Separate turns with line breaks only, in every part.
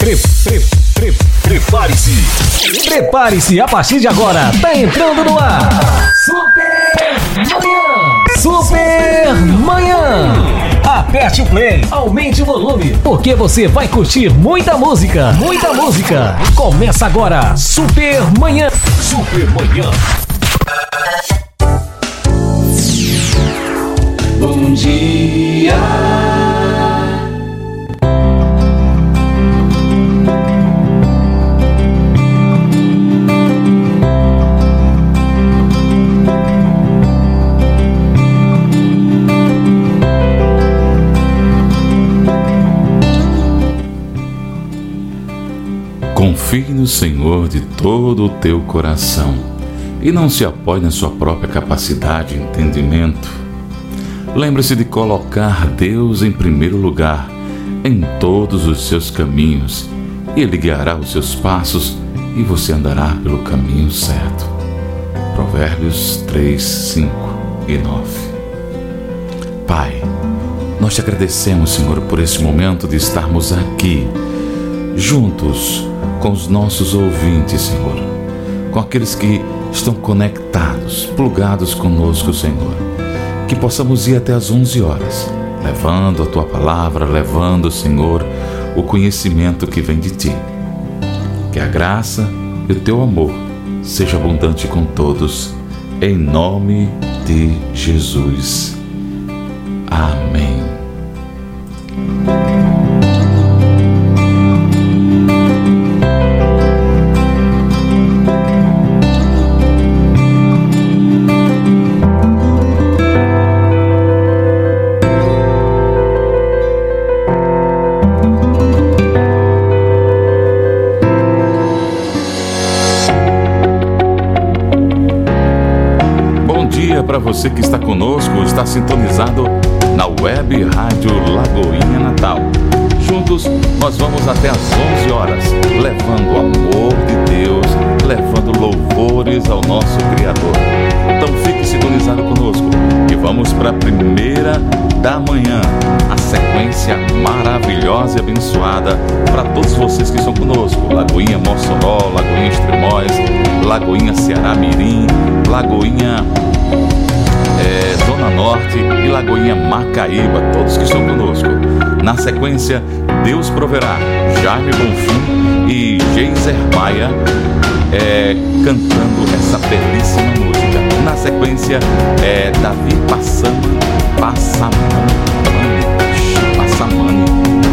Pre, pre, pre, Prepare-se. Prepare-se, a partir de agora, tá entrando no ar. Super Manhã. Super Manhã. Aperte o play, aumente o volume, porque você vai curtir muita música, muita música. Começa agora, Super Manhã. Super Manhã. Bom dia.
Confie no Senhor de todo o teu coração e não se apoie na sua própria capacidade e entendimento. Lembre-se de colocar Deus em primeiro lugar em todos os seus caminhos e Ele guiará os seus passos e você andará pelo caminho certo. Provérbios 3, 5 e 9. Pai, nós te agradecemos, Senhor, por esse momento de estarmos aqui, juntos com os nossos ouvintes, Senhor, com aqueles que estão conectados, plugados conosco, Senhor. Que possamos ir até as 11 horas, levando a tua palavra, levando, Senhor, o conhecimento que vem de ti. Que a graça e o teu amor seja abundante com todos, em nome de Jesus. Amém. Você que está conosco, está sintonizado na web Rádio Lagoinha Natal. Juntos nós vamos até às 11 horas, levando o amor de Deus, levando louvores ao nosso Criador. Então fique sintonizado conosco e vamos para a primeira da manhã, a sequência maravilhosa e abençoada para todos vocês que estão conosco. Lagoinha Mossoró, Lagoinha Extremóis, Lagoinha Ceará Mirim, Lagoinha é, Zona Norte e Lagoinha Macaíba, todos que estão conosco. Na sequência, Deus proverá, Jaime Bonfim e Geiser Maia é, cantando essa belíssima música. Na sequência, é Davi Passando, Passamani, Passamani,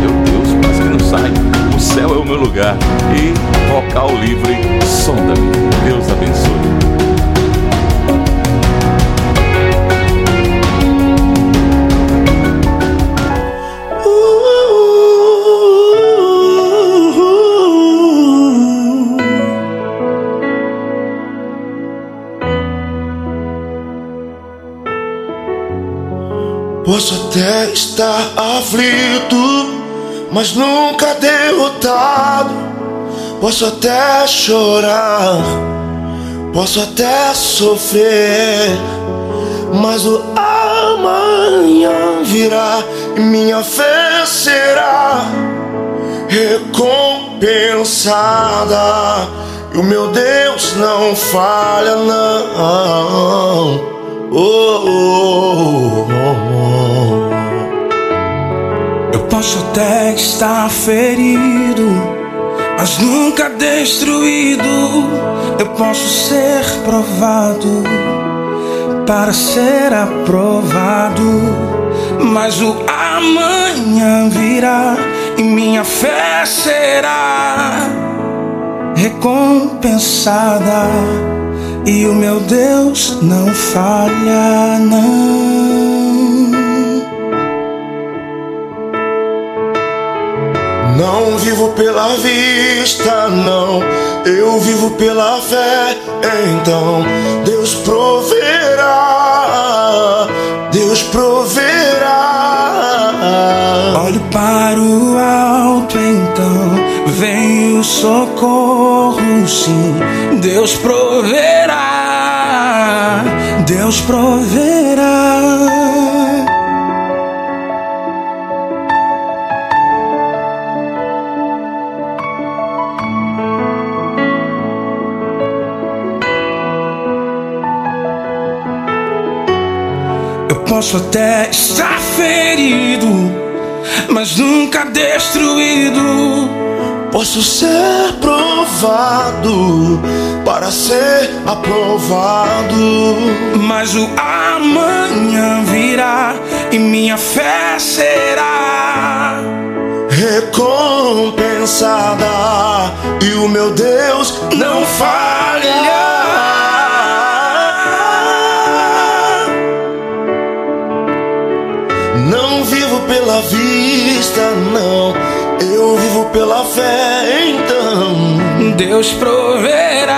meu Deus, mas que não sai, o céu é o meu lugar. E vocal livre, sonda-me. Deus abençoe.
Posso até estar aflito, mas nunca derrotado. Posso até chorar, posso até sofrer, mas o amanhã virá e minha fé será recompensada. E o meu Deus não falha, não. Oh, oh, oh.
Posso até estar ferido, mas nunca destruído. Eu posso ser provado para ser aprovado, mas o amanhã virá e minha fé será recompensada. E o meu Deus não falha, não.
Não vivo pela vista, não. Eu vivo pela fé. Então Deus proverá. Deus proverá.
Olho para o alto, então vem o socorro, sim. Deus proverá. Deus proverá. Posso até estar ferido, mas nunca destruído.
Posso ser provado para ser aprovado,
mas o amanhã virá e minha fé será
recompensada e o meu Deus não falha. Pela vista, não. Eu vivo pela fé, então.
Deus proverá.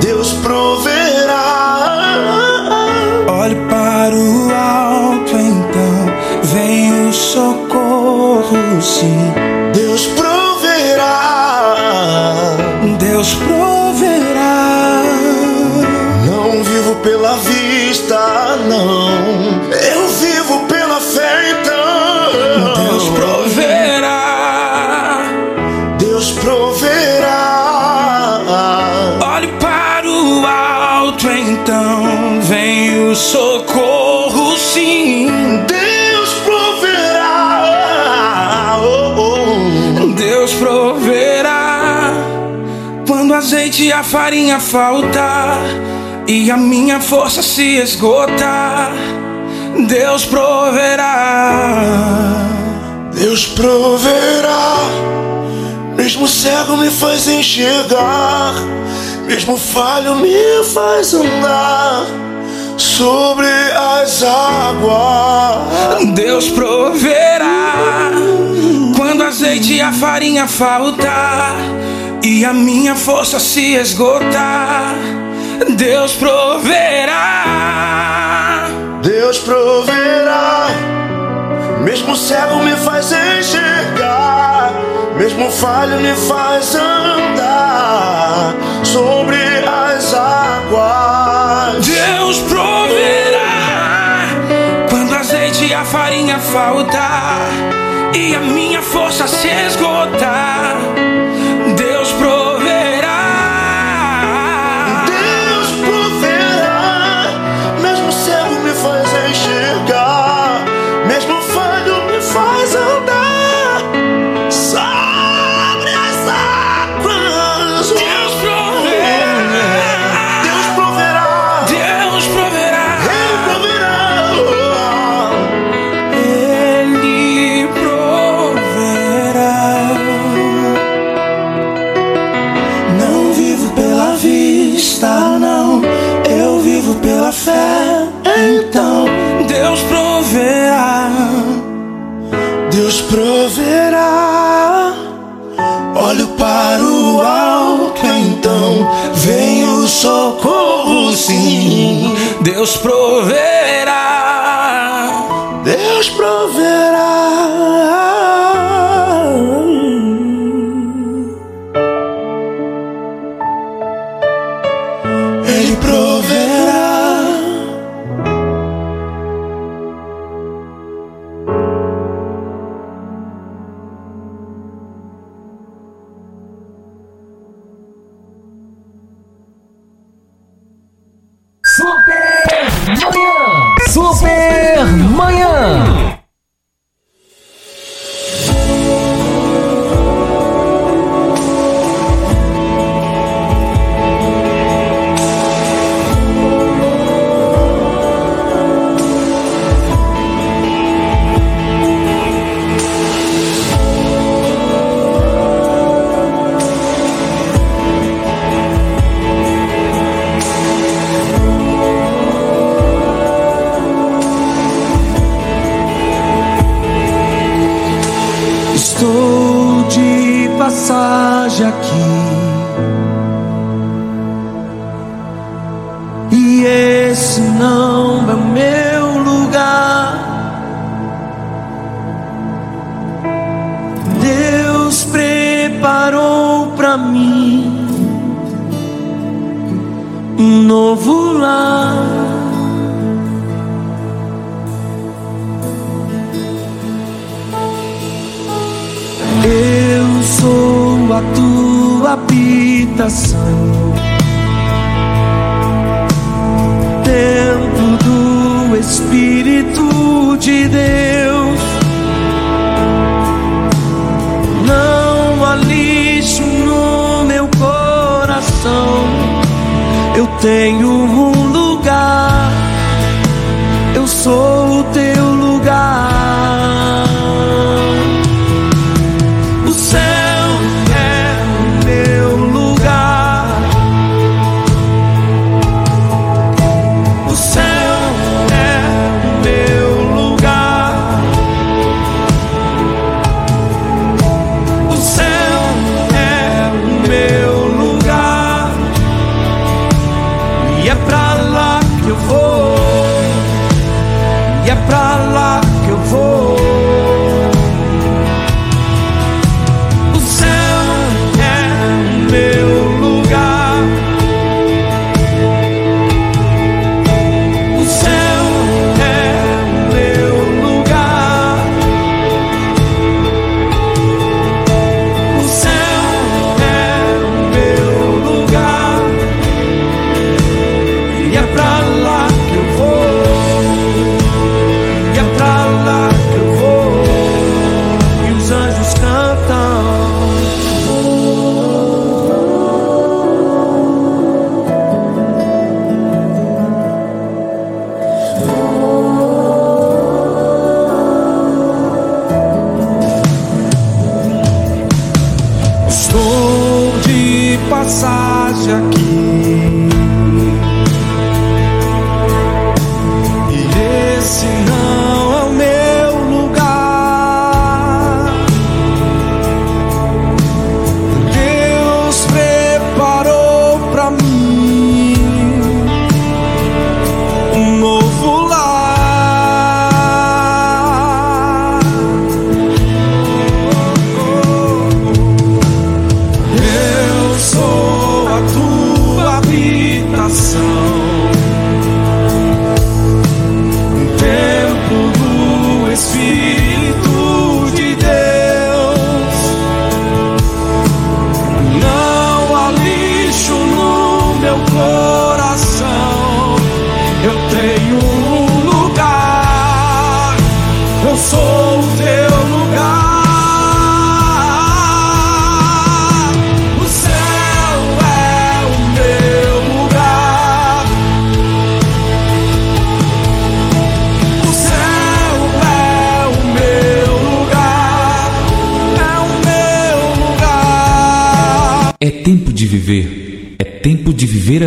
Deus proverá.
Olhe para o alto, então. Vem o socorro, sim. Farinha faltar e a minha força se esgotar. Deus proverá.
Deus proverá. Mesmo cego me faz enxergar. Mesmo falho me faz andar sobre as águas.
Deus proverá quando azeite e a farinha faltar e a minha força se esgotar. Deus proverá.
Deus proverá. Mesmo cego me faz enxergar. Mesmo falho me faz andar sobre as águas.
Deus proverá quando o azeite e a farinha faltar e a minha força se esgotar.
Então,
Deus proverá.
Deus proverá. Olho para o alto, então vem o socorro, sim.
Deus proverá.
Deus proverá.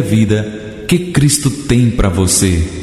Vida que Cristo tem para você.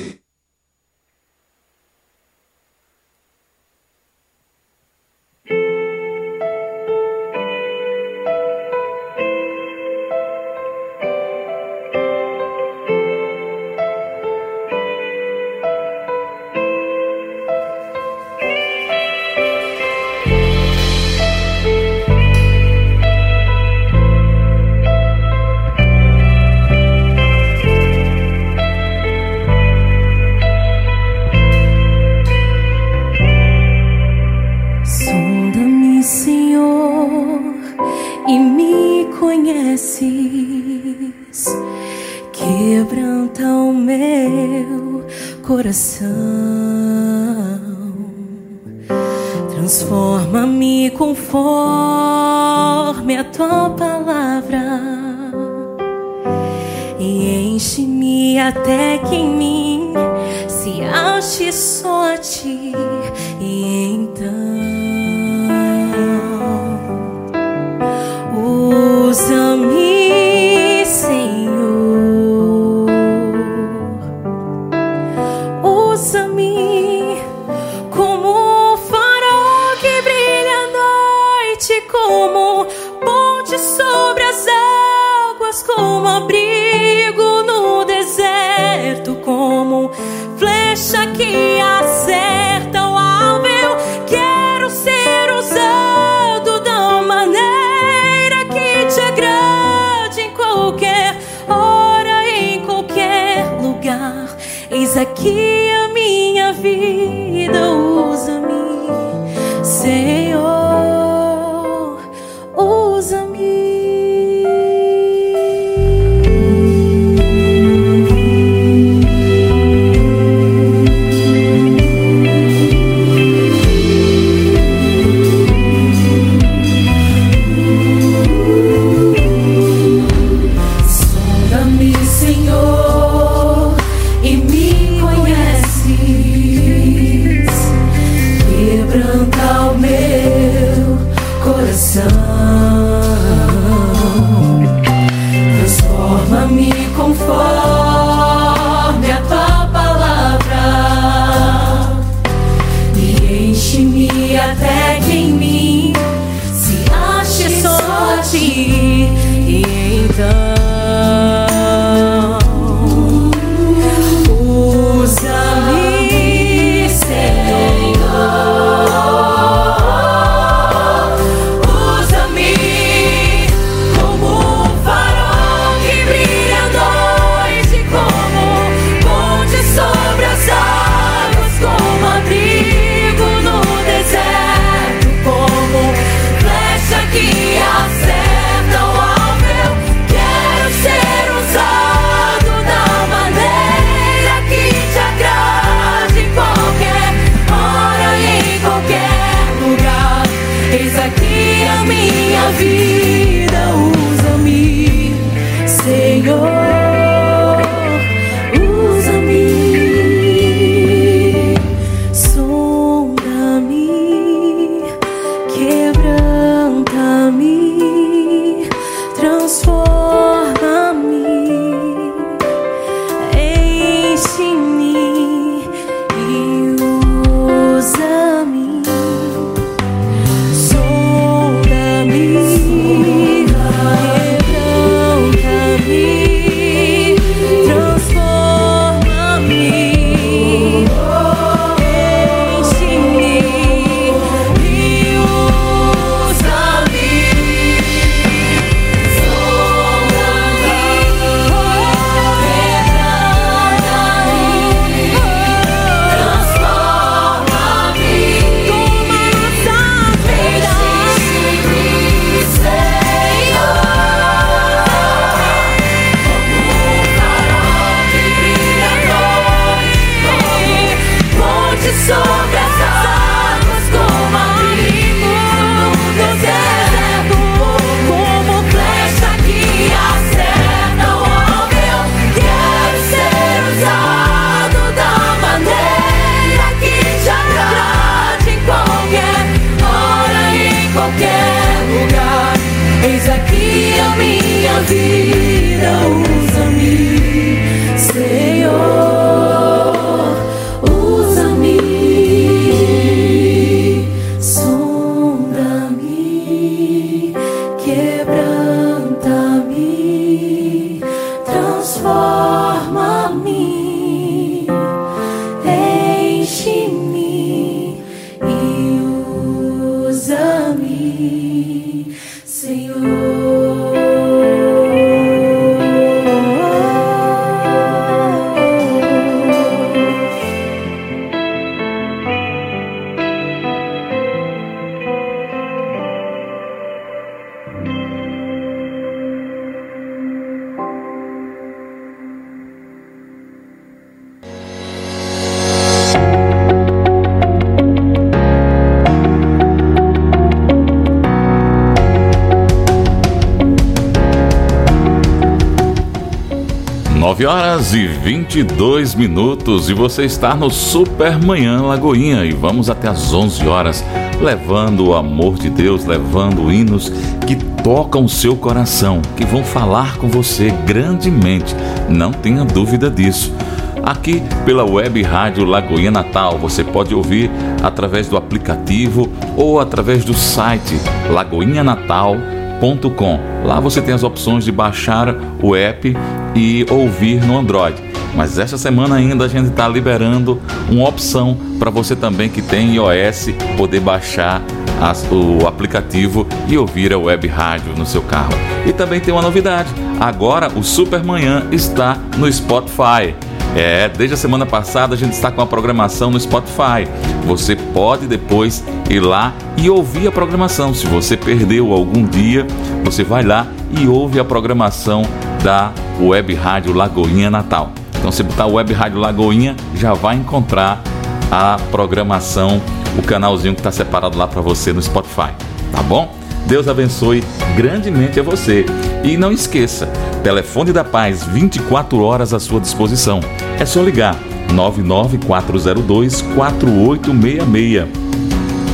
22 minutos e você está no Supermanhã Lagoinha e vamos até às 11 horas levando o amor de Deus, levando hinos que tocam o seu coração, que vão falar com você grandemente, não tenha dúvida disso. Aqui pela web rádio Lagoinha Natal, você pode ouvir através do aplicativo ou através do site lagoinhanatal.com. Lá você tem as opções de baixar o app e ouvir no Android. Mas esta semana ainda a gente está liberando uma opção para você também que tem iOS poder baixar as- o aplicativo e ouvir a web rádio no seu carro. E também tem uma novidade: agora o Supermanhã está no Spotify. É, desde a semana passada a gente está com a programação no Spotify. Você pode depois ir lá e ouvir a programação. Se você perdeu algum dia, você vai lá e ouve a programação da Web Rádio Lagoinha Natal. Então, se botar Web Rádio Lagoinha, já vai encontrar a programação, o canalzinho que está separado lá para você no Spotify. Tá bom? Deus abençoe grandemente a você. E não esqueça, telefone da paz 24 horas à sua disposição. É só ligar 99402 4866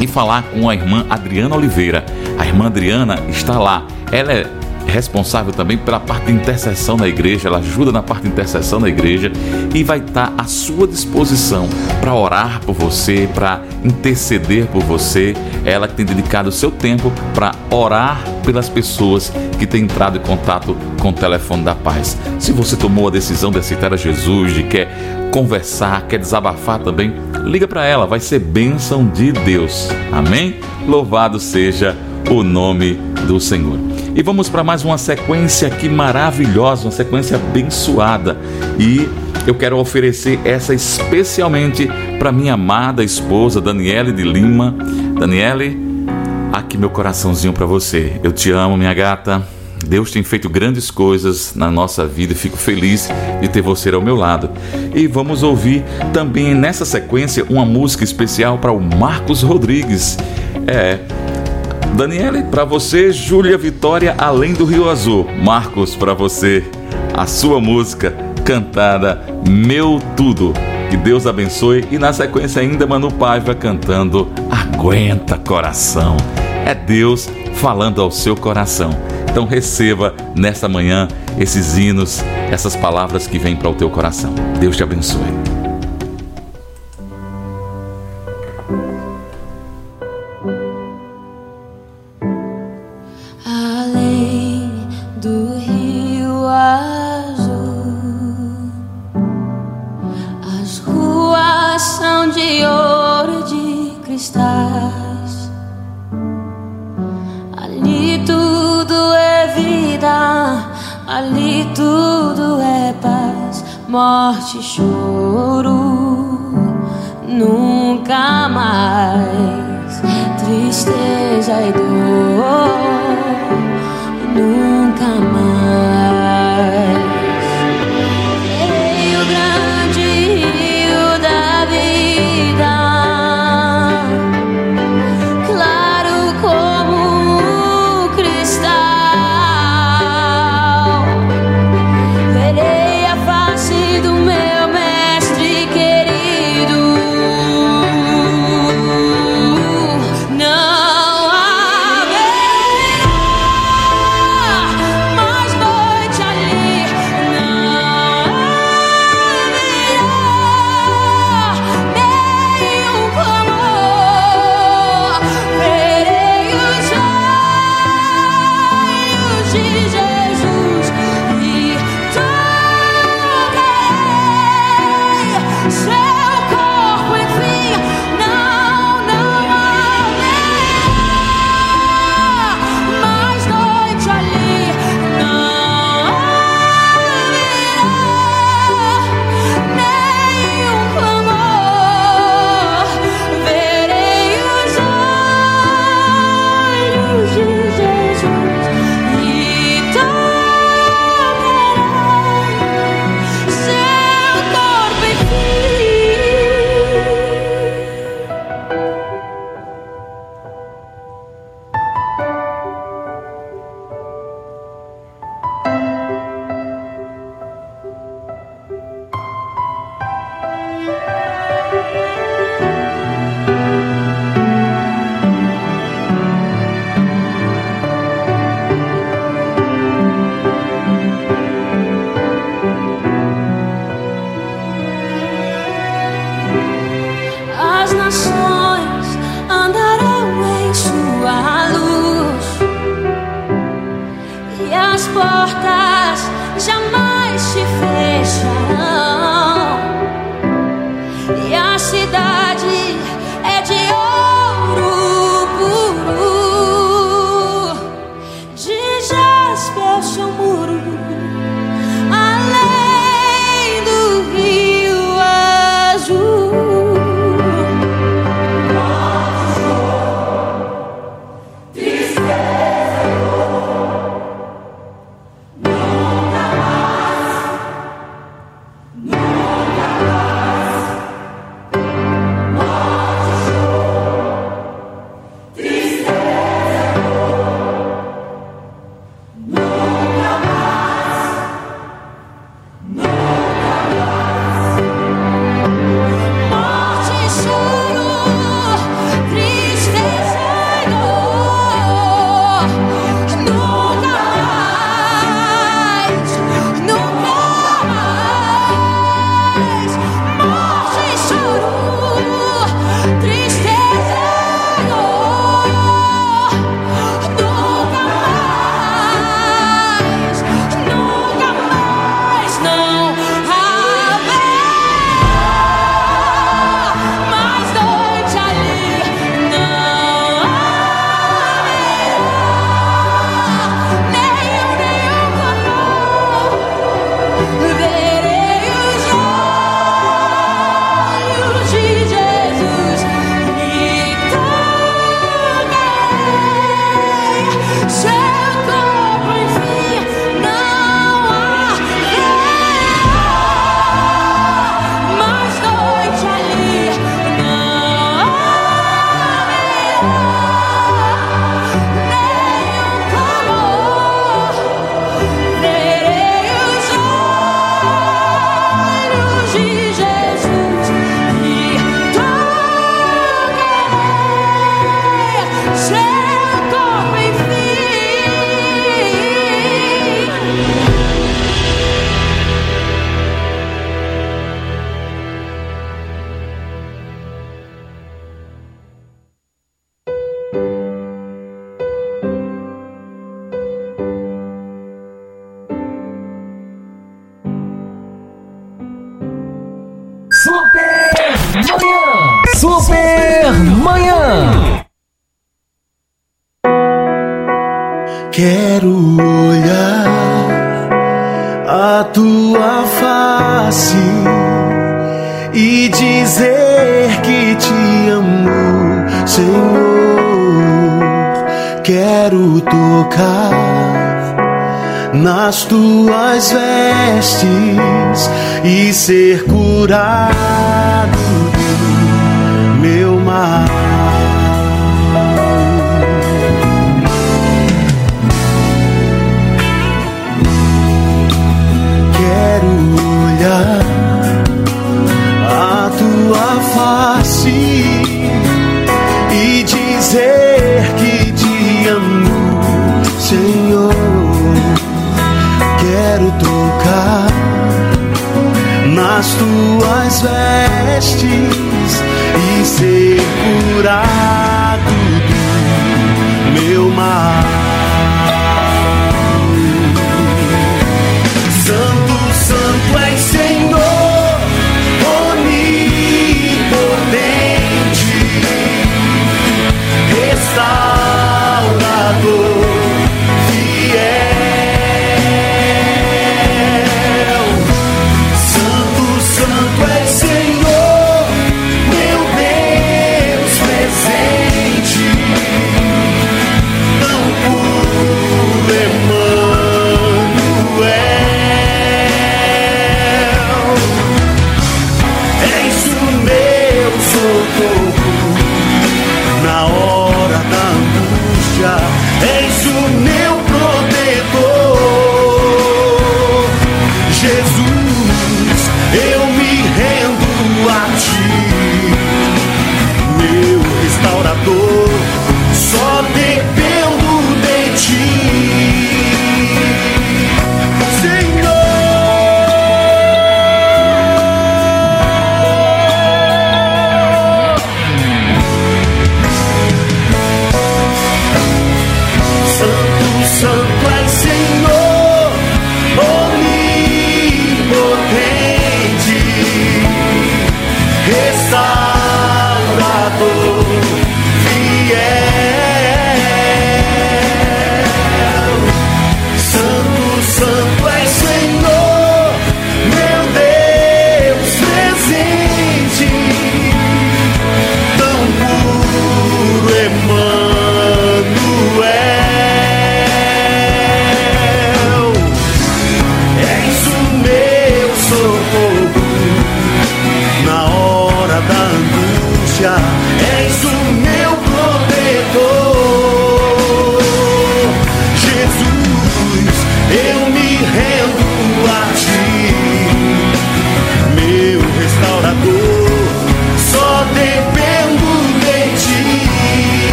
e falar com a irmã Adriana Oliveira. A irmã Adriana está lá. Ela é responsável também pela parte de intercessão na igreja, ela ajuda na parte de intercessão na igreja e vai estar à sua disposição para orar por você, para interceder por você. Ela tem dedicado o seu tempo para orar pelas pessoas que têm entrado em contato com o telefone da paz. Se você tomou a decisão de aceitar a Jesus, de quer conversar, quer desabafar também, liga para ela, vai ser bênção de Deus. Amém? Louvado seja o nome do Senhor. E vamos para mais uma sequência aqui maravilhosa, uma sequência abençoada. E eu quero oferecer essa especialmente para minha amada esposa Daniele de Lima. Daniele, aqui meu coraçãozinho para você. Eu te amo, minha gata. Deus tem feito grandes coisas na nossa vida e fico feliz de ter você ao meu lado. E vamos ouvir também nessa sequência uma música especial para o Marcos Rodrigues. É, Daniele, para você, Júlia Vitória, Além do Rio Azul. Marcos, para você, a sua música cantada Meu Tudo. Que Deus abençoe. E na sequência ainda Manu Paiva cantando Aguenta Coração. É Deus falando ao seu coração. Então receba nesta manhã esses hinos, essas palavras que vêm para o teu coração. Deus te abençoe.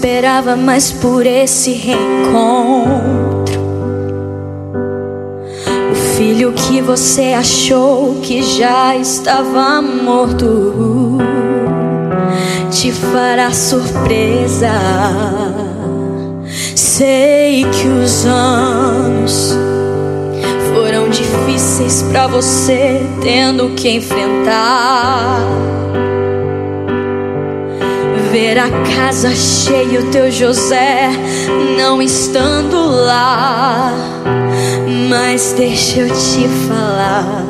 Esperava mais por esse reencontro. O filho que você achou que já estava morto te fará surpresa. Sei que os anos foram difíceis para você, tendo que enfrentar ver a casa cheia, o teu José não estando lá. Mas deixa eu te falar.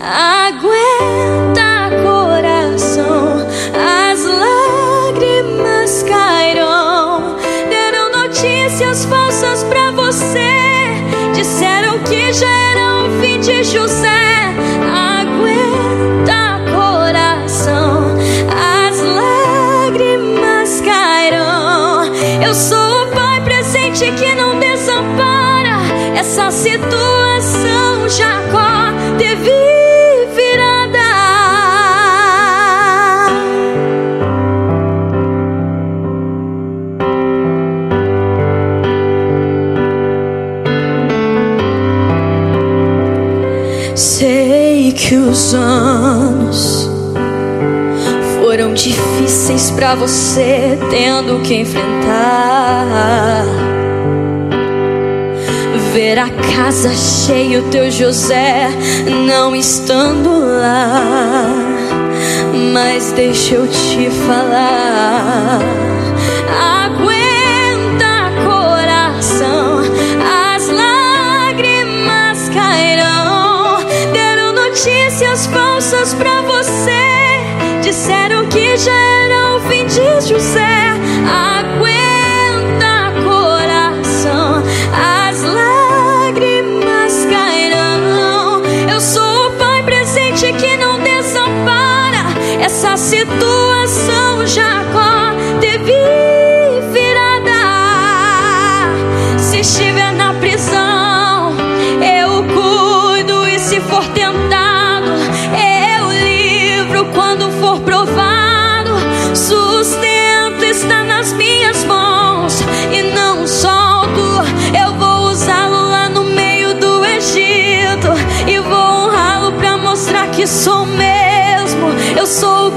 Aguenta, coração. As lágrimas cairão. Deram notícias falsas pra você. Disseram que já era o fim de José. Essa situação Jacó teve virada. Sei que os anos foram difíceis pra você, tendo que enfrentar. Ver a casa cheia, o teu José não estando lá. Mas deixa eu te falar. Aguenta, coração, as lágrimas cairão. Deram notícias falsas pra você. Disseram que já era o fim de José. Aguenta, Essa situação Jacó teve virada. Se estiver na prisão, eu cuido. E se for tentado, eu livro. Quando for provado, sustento está nas minhas mãos. E não solto, eu vou usá-lo lá no meio do Egito. E vou honrá-lo pra mostrar que sou sou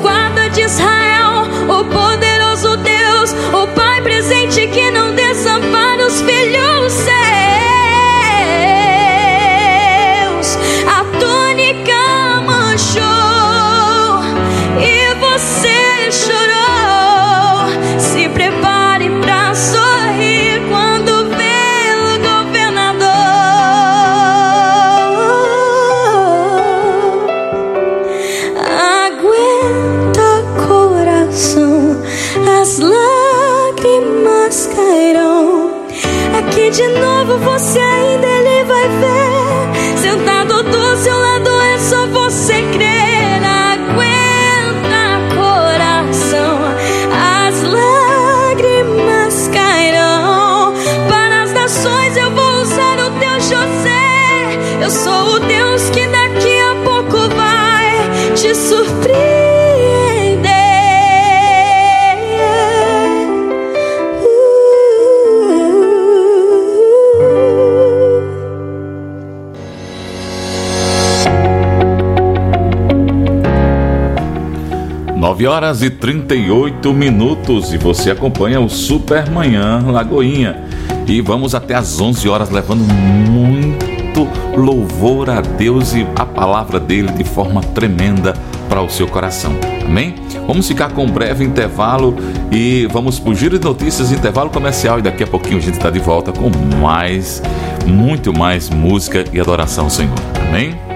9 horas e 38 minutos e você acompanha o Supermanhã Lagoinha. E vamos até às 11 horas levando muito louvor a Deus e a palavra dele de forma tremenda para o seu coração. Amém? Vamos ficar com um breve intervalo e vamos pro giro de notícias, intervalo comercial e daqui a pouquinho a gente está de volta com mais, muito mais música e adoração ao Senhor. Amém?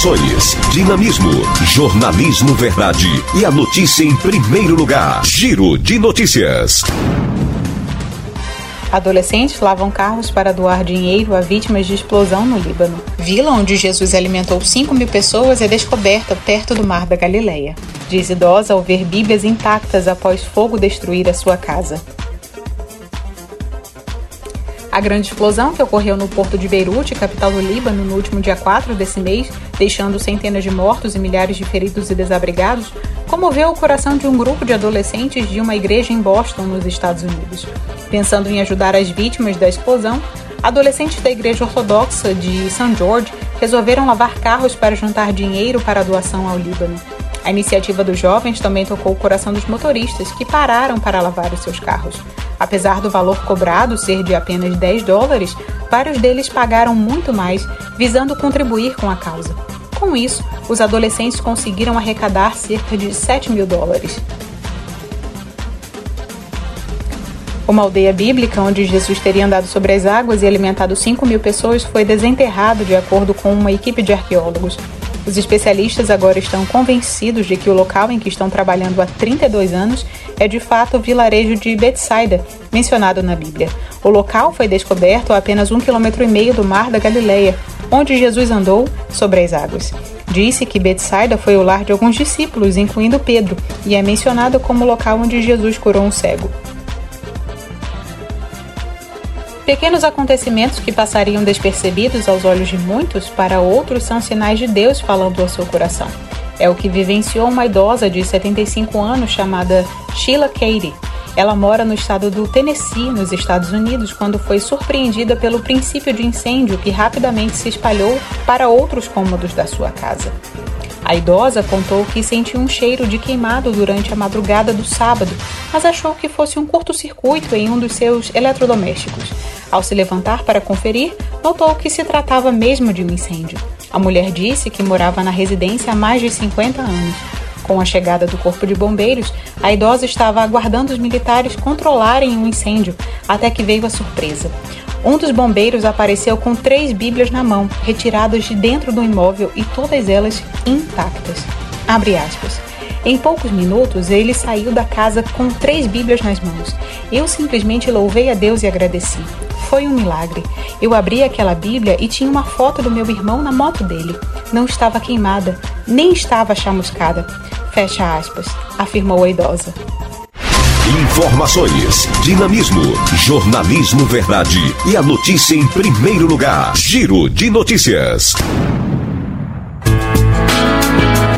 Informações, dinamismo, jornalismo verdade e a notícia em primeiro lugar. Giro de notícias.
Adolescentes lavam carros para doar dinheiro a vítimas de explosão no Líbano. Vila onde Jesus alimentou 5 mil pessoas é descoberta perto do Mar da Galileia. Diz idosa ao ver Bíblias intactas após fogo destruir a sua casa. A grande explosão que ocorreu no porto de Beirute, capital do Líbano, no último dia 4 desse mês, deixando centenas de mortos e milhares de feridos e desabrigados, comoveu o coração de um grupo de adolescentes de uma igreja em Boston, nos Estados Unidos. Pensando em ajudar as vítimas da explosão, adolescentes da igreja ortodoxa de St. George resolveram lavar carros para juntar dinheiro para a doação ao Líbano. A iniciativa dos jovens também tocou o coração dos motoristas, que pararam para lavar os seus carros. Apesar do valor cobrado ser de apenas 10 dólares, vários deles pagaram muito mais, visando contribuir com a causa. com isso, os adolescentes conseguiram arrecadar cerca de 7 mil dólares. Uma aldeia bíblica onde Jesus teria andado sobre as águas e alimentado 5 mil pessoas foi desenterrado, de acordo com uma equipe de arqueólogos. Os especialistas agora estão convencidos de que o local em que estão trabalhando há 32 anos é de fato o vilarejo de Betsaida, mencionado na Bíblia. O local foi descoberto a apenas um quilômetro e meio do mar da Galileia, onde Jesus andou sobre as águas. Disse que Betsaida foi o lar de alguns discípulos, incluindo Pedro, e é mencionado como o local onde Jesus curou um cego. Pequenos acontecimentos que passariam despercebidos aos olhos de muitos, para outros são sinais de Deus falando ao seu coração. É o que vivenciou uma idosa de 75 anos chamada Sheila Katie. Ela mora no estado do Tennessee, nos Estados Unidos, quando foi surpreendida pelo princípio de incêndio que rapidamente se espalhou para outros cômodos da sua casa. A idosa contou que sentiu um cheiro de queimado durante a madrugada do sábado, mas achou que fosse um curto-circuito em um dos seus eletrodomésticos. Ao se levantar para conferir, notou que se tratava mesmo de um incêndio. A mulher disse que morava na residência há mais de 50 anos. Com a chegada do corpo de bombeiros, a idosa estava aguardando os militares controlarem o um incêndio, até que veio a surpresa. Um dos bombeiros apareceu com três Bíblias na mão, retiradas de dentro do imóvel e todas elas intactas. Abre aspas. Em poucos minutos, ele saiu da casa com três Bíblias nas mãos. Eu simplesmente louvei a Deus e agradeci. Foi um milagre. Eu abri aquela Bíblia e tinha uma foto do meu irmão na moto dele. Não estava queimada, nem estava chamuscada. Fecha aspas, afirmou a idosa.
Informações, dinamismo, jornalismo verdade e a notícia em primeiro lugar. Giro de notícias.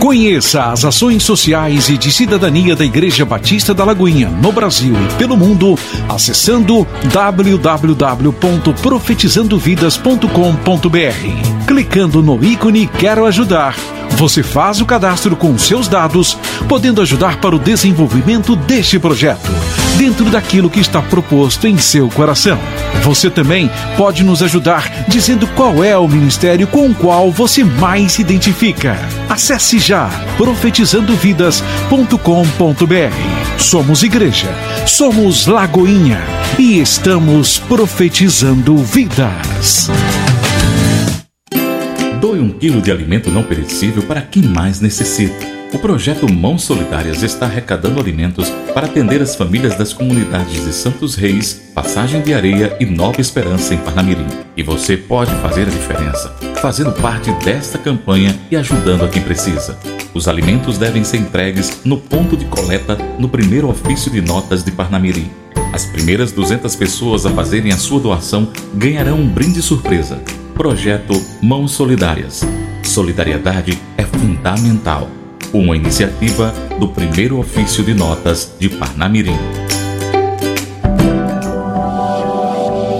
Conheça as ações sociais e de cidadania da Igreja Batista da Lagoinha, no Brasil e pelo mundo, acessando www.profetizandovidas.com.br. Clicando no ícone Quero Ajudar você faz o cadastro com seus dados, podendo ajudar para o desenvolvimento deste projeto, dentro daquilo que está proposto em seu coração. Você também pode nos ajudar dizendo qual é o ministério com o qual você mais se identifica. Acesse já profetizandovidas.com.br. Somos igreja, somos Lagoinha e estamos profetizando vidas.
Doe um quilo de alimento não perecível para quem mais necessita. O projeto Mãos Solidárias está arrecadando alimentos para atender as famílias das comunidades de Santos Reis, Passagem de Areia e Nova Esperança em Parnamirim. E você pode fazer a diferença, fazendo parte desta campanha e ajudando a quem precisa. Os alimentos devem ser entregues no ponto de coleta no primeiro ofício de notas de Parnamirim. As primeiras 200 pessoas a fazerem a sua doação ganharão um brinde surpresa Projeto Mãos Solidárias. Solidariedade é fundamental. Uma iniciativa do primeiro ofício de notas de Parnamirim.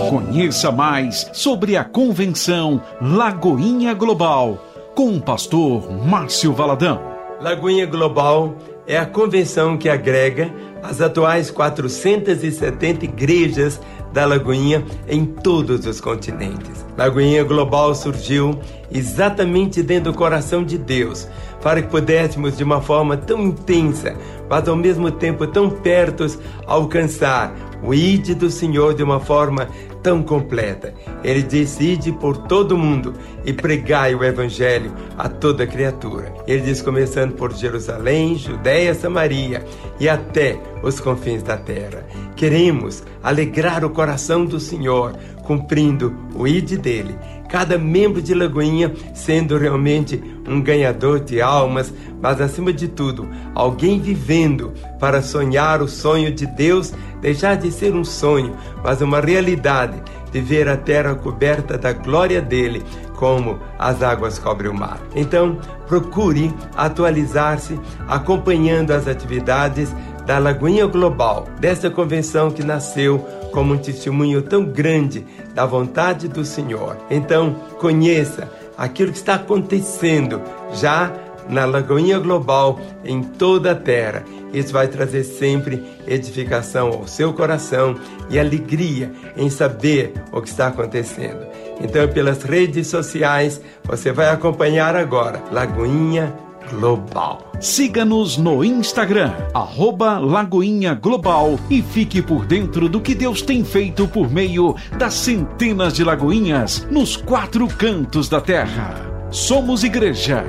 Conheça mais sobre a convenção Lagoinha Global com o pastor Márcio Valadão.
Lagoinha Global é a convenção que agrega as atuais 470 igrejas da Lagoinha em todos os continentes. Lagoinha Global surgiu exatamente dentro do coração de Deus, para que pudéssemos de uma forma tão intensa, mas ao mesmo tempo tão perto, alcançar o ide do Senhor de uma forma tão completa. Ele diz: Ide por todo mundo e pregai o Evangelho a toda criatura. Ele diz: começando por Jerusalém, Judéia, Samaria e até os confins da terra. Queremos alegrar o coração do Senhor, cumprindo o ide dele. Cada membro de Lagoinha sendo realmente um ganhador de almas, mas acima de tudo, alguém vivendo para sonhar o sonho de Deus, deixar de ser um sonho, mas uma realidade de ver a terra coberta da glória dele, como as águas cobrem o mar. Então, procure atualizar-se acompanhando as atividades da Lagoinha Global, dessa convenção que nasceu como um testemunho tão grande da vontade do Senhor. Então, conheça aquilo que está acontecendo já na Lagoinha Global em toda a terra. Isso vai trazer sempre edificação ao seu coração e alegria em saber o que está acontecendo. Então, pelas redes sociais, você vai acompanhar agora Lagoinha Global.
Siga-nos no Instagram, arroba Lagoinha Global e fique por dentro do que Deus tem feito por meio das centenas de lagoinhas nos quatro cantos da terra. Somos igreja.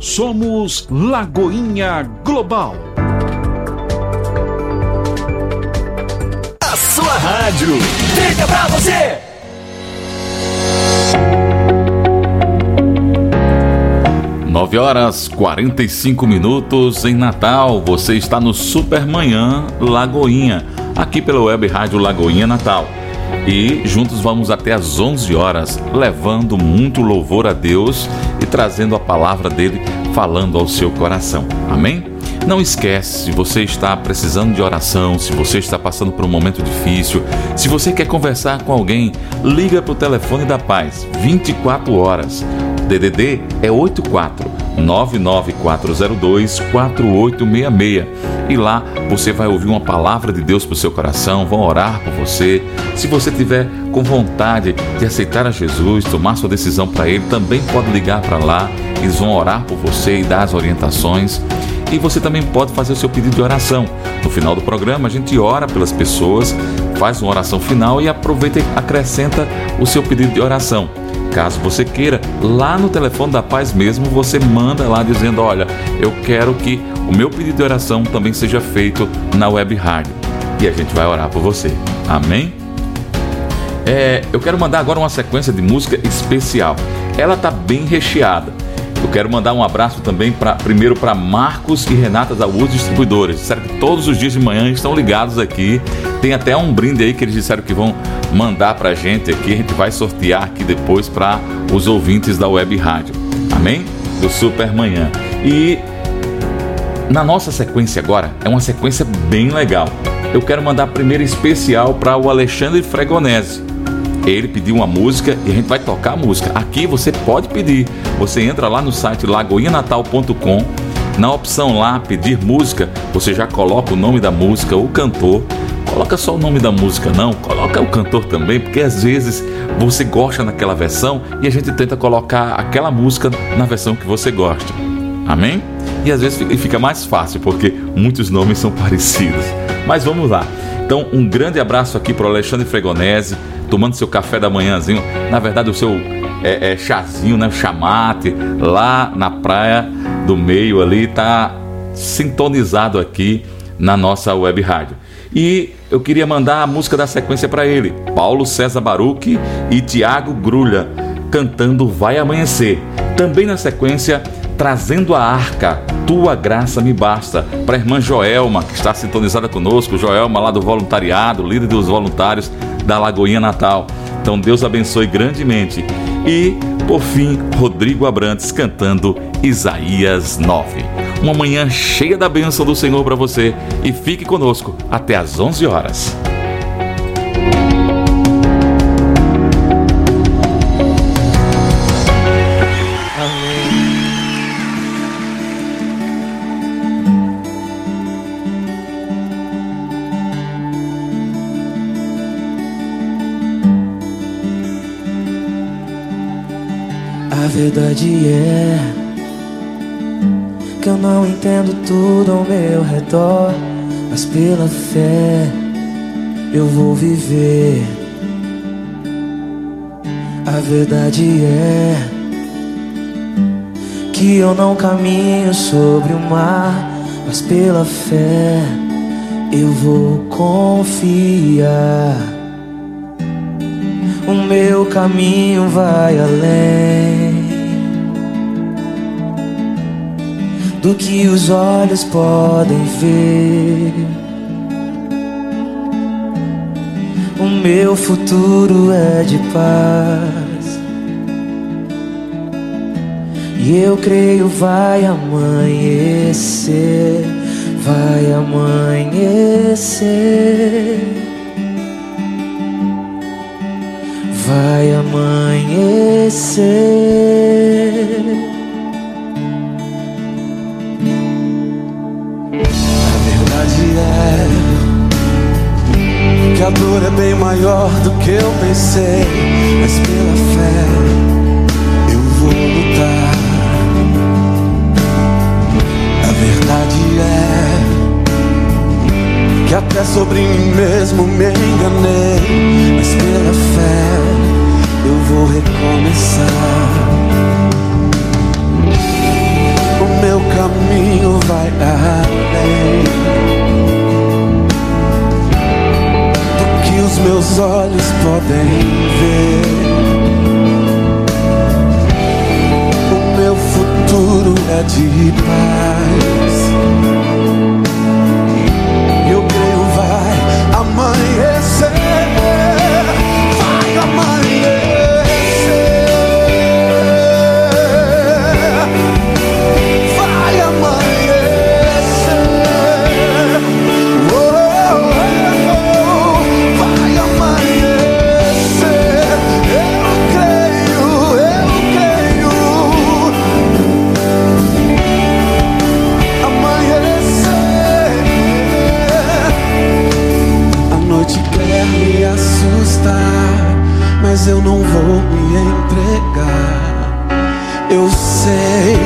Somos Lagoinha Global.
A sua rádio fica pra você.
Nove horas 45 minutos em Natal. Você está no Supermanhã Lagoinha, aqui pela Web Rádio Lagoinha Natal. E juntos vamos até às 11 horas, levando muito louvor a Deus e trazendo a palavra dele falando ao seu coração. Amém? Não esquece, se você está precisando de oração, se você está passando por um momento difícil, se você quer conversar com alguém, liga para o telefone da paz, 24 horas. DDD é 84 99402 4866. E lá você vai ouvir uma palavra de Deus para o seu coração, vão orar por você. Se você tiver com vontade de aceitar a Jesus, tomar sua decisão para Ele, também pode ligar para lá. Eles vão orar por você e dar as orientações. E você também pode fazer o seu pedido de oração. No final do programa, a gente ora pelas pessoas, faz uma oração final e aproveita e acrescenta o seu pedido de oração. Caso você queira, lá no telefone da paz mesmo, você manda lá dizendo: Olha, eu quero que o meu pedido de oração também seja feito na web rádio. E a gente vai orar por você. Amém? É, eu quero mandar agora uma sequência de música especial. Ela está bem recheada. Eu quero mandar um abraço também para primeiro para Marcos e Renata da Wood Distribuidores. Disseram que todos os dias de manhã estão ligados aqui. Tem até um brinde aí que eles disseram que vão mandar para a gente aqui. A gente vai sortear aqui depois para os ouvintes da Web Rádio. Amém? Do Super Manhã. E na nossa sequência agora é uma sequência bem legal. Eu quero mandar primeiro especial para o Alexandre Fregonese ele pediu uma música e a gente vai tocar a música. Aqui você pode pedir. Você entra lá no site lagoinhanatal.com. Na opção lá, pedir música, você já coloca o nome da música, o cantor. Coloca só o nome da música, não. Coloca o cantor também, porque às vezes você gosta naquela versão e a gente tenta colocar aquela música na versão que você gosta. Amém? E às vezes fica mais fácil, porque muitos nomes são parecidos. Mas vamos lá. Então, um grande abraço aqui para o Alexandre Fregonese, tomando seu café da manhãzinho, na verdade o seu é, é, chazinho, né, chamate, lá na praia do meio ali, tá sintonizado aqui na nossa web rádio. E eu queria mandar a música da sequência para ele, Paulo César Baruque e Tiago Grulha, cantando Vai Amanhecer. Também na sequência, trazendo a arca, tua graça me basta, para a irmã Joelma, que está sintonizada conosco, Joelma lá do voluntariado, líder dos voluntários da Lagoinha Natal. Então Deus abençoe grandemente. E, por fim, Rodrigo Abrantes cantando Isaías 9. Uma manhã cheia da bênção do Senhor para você e fique conosco até às 11 horas.
verdade é que eu não entendo tudo ao meu redor, mas pela fé eu vou viver. A verdade é que eu não caminho sobre o mar, mas pela fé eu vou confiar. O meu caminho vai além do que os olhos podem ver. O meu futuro é de paz. E eu creio vai amanhecer, vai amanhecer. Vai amanhecer.
a dor é bem maior do que eu pensei, mas pela fé eu vou lutar. A verdade é que até sobre mim mesmo me enganei, mas pela fé eu vou recomeçar. O meu caminho vai além. meus olhos podem ver. O meu futuro é de paz. Eu creio vai amanhã. mas eu não vou me entregar. Eu sei,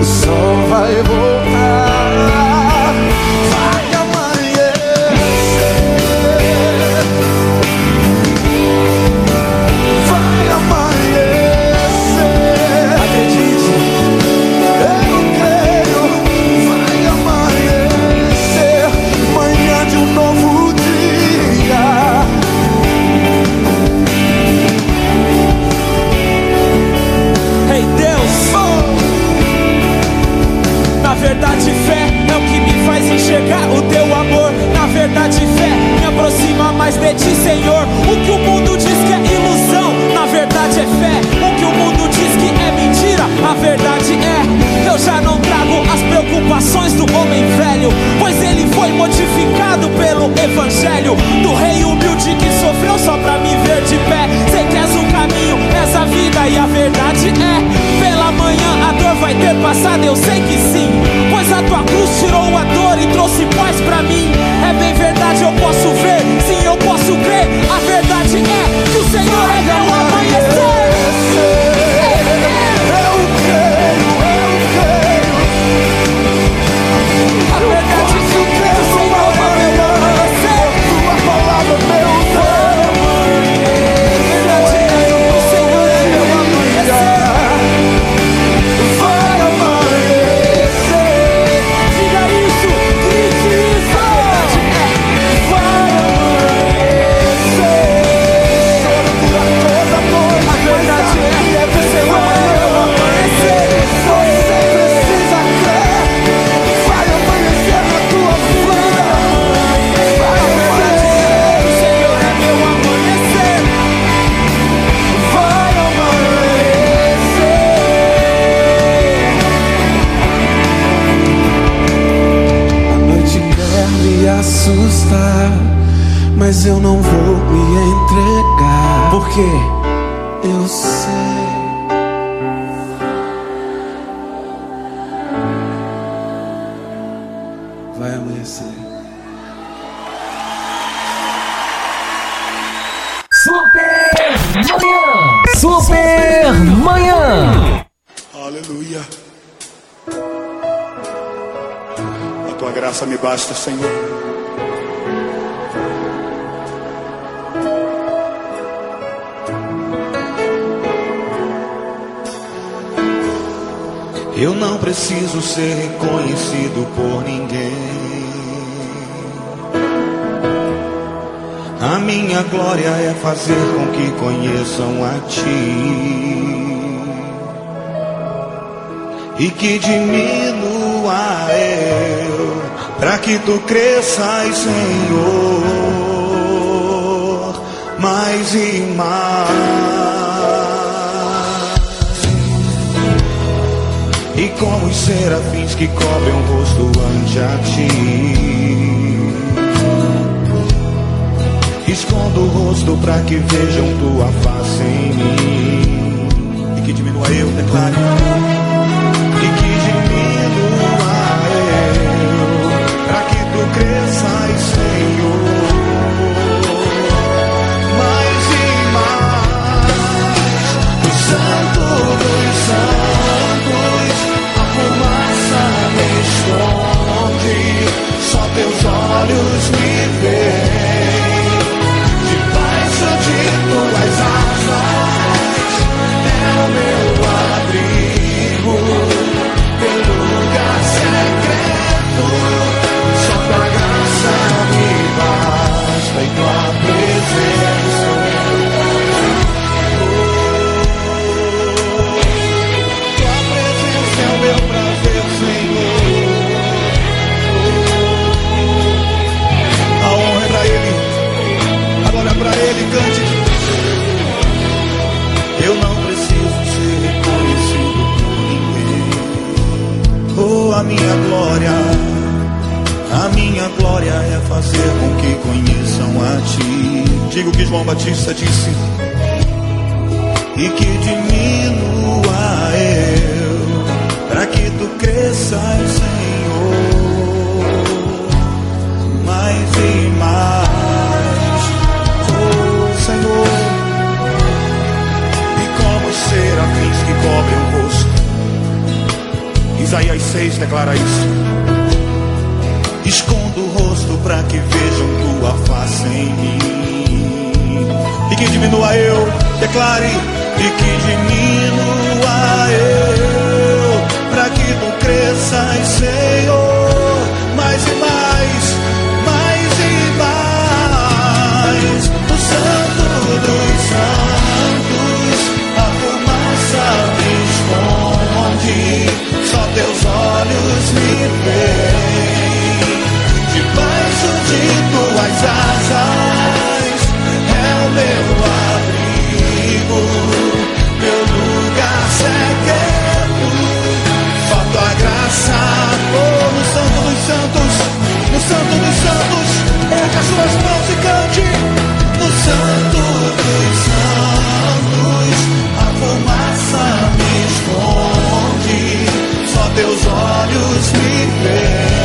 o sol vai
voar. a minha glória, a
minha glória é fazer com que conheçam a ti. Digo que
João Batista disse, e que diminua eu, para que tu cresças, Senhor, mais e mais. Isaías 6 declara isso. Escondo o rosto para que vejam tua face em mim. E que diminua eu, declare, e que diminua eu, para que tu cresças, Senhor, mais e mais, mais e mais. O Santo dos só teus olhos me veem. Debaixo de tuas asas é o meu abrigo, meu lugar secreto. Só tua graça, oh, no Santo dos Santos, no Santo dos Santos, erga suas mãos e cante. No Santo dos Santos, a fumaça me esconde, teus olhos me veem.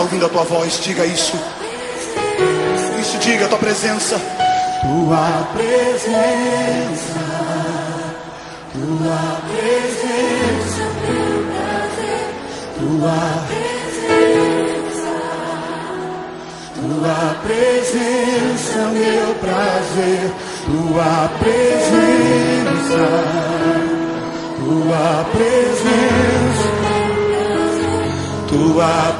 Está ouvindo a tua voz, diga isso. Isso, diga a tua presença. Tua presença, tua presença, meu prazer, tua presença, tua presença, meu prazer, tua presença, tua presença, tua presença. tua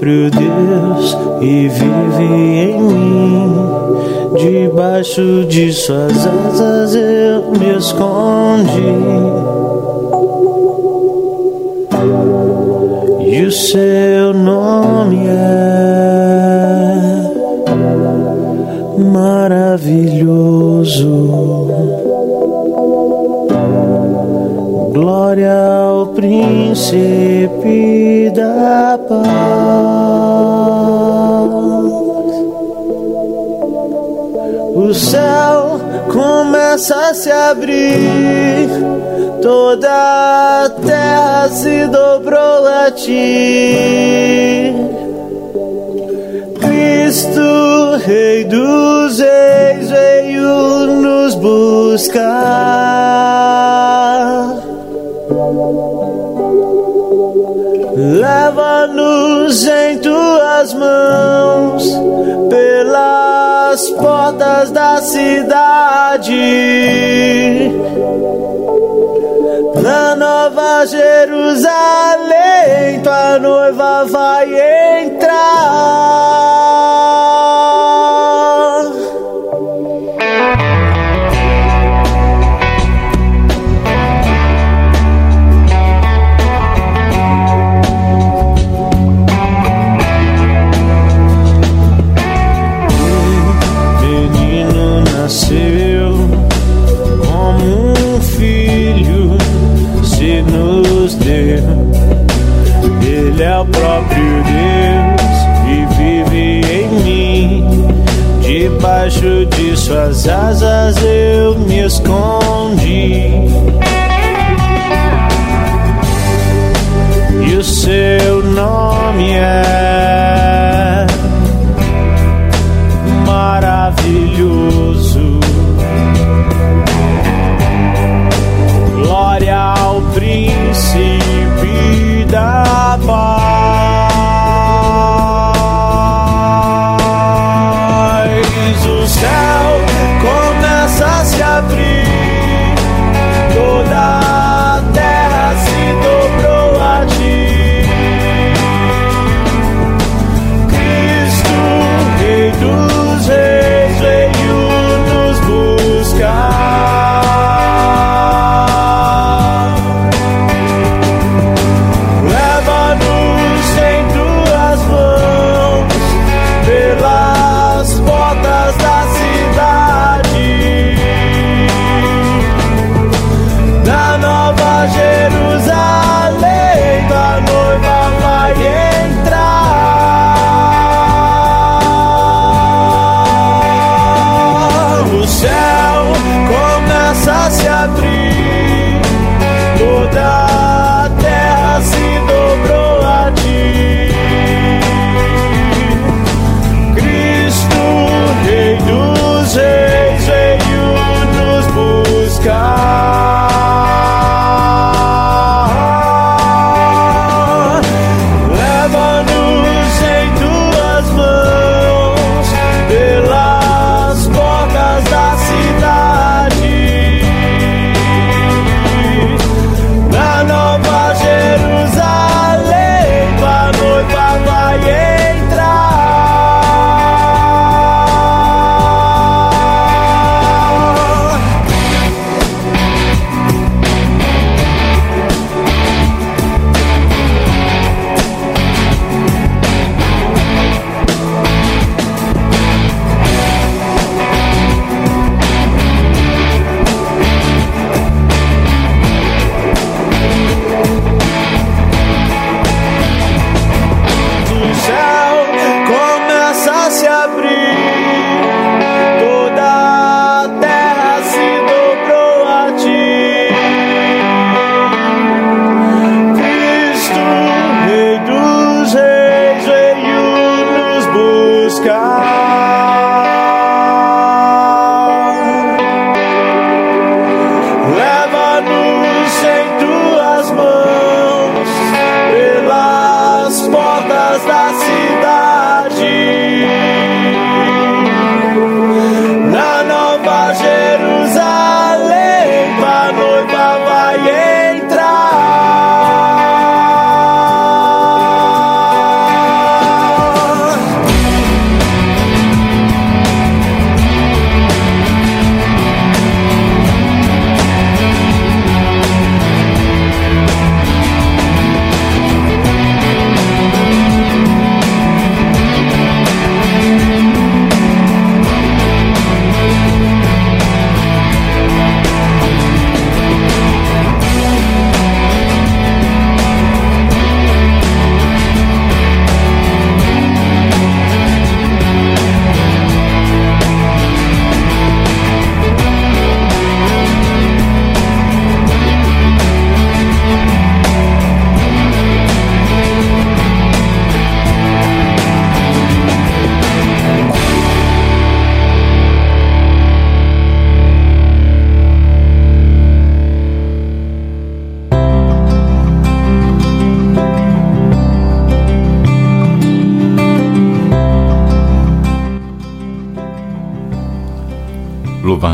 próprio Deus e vive em mim. Debaixo de suas asas eu me escondi. E o seu nome é maravilhoso. Glória ao príncipe começa a se abrir, toda a terra se dobrou a ti. Cristo, Rei dos Reis, veio nos buscar. Leva-nos em tuas mãos pelas portas da cidade. Na Nova Jerusalém, tua noiva vai entrar. Debaixo de suas asas eu me escondi. E o seu nome é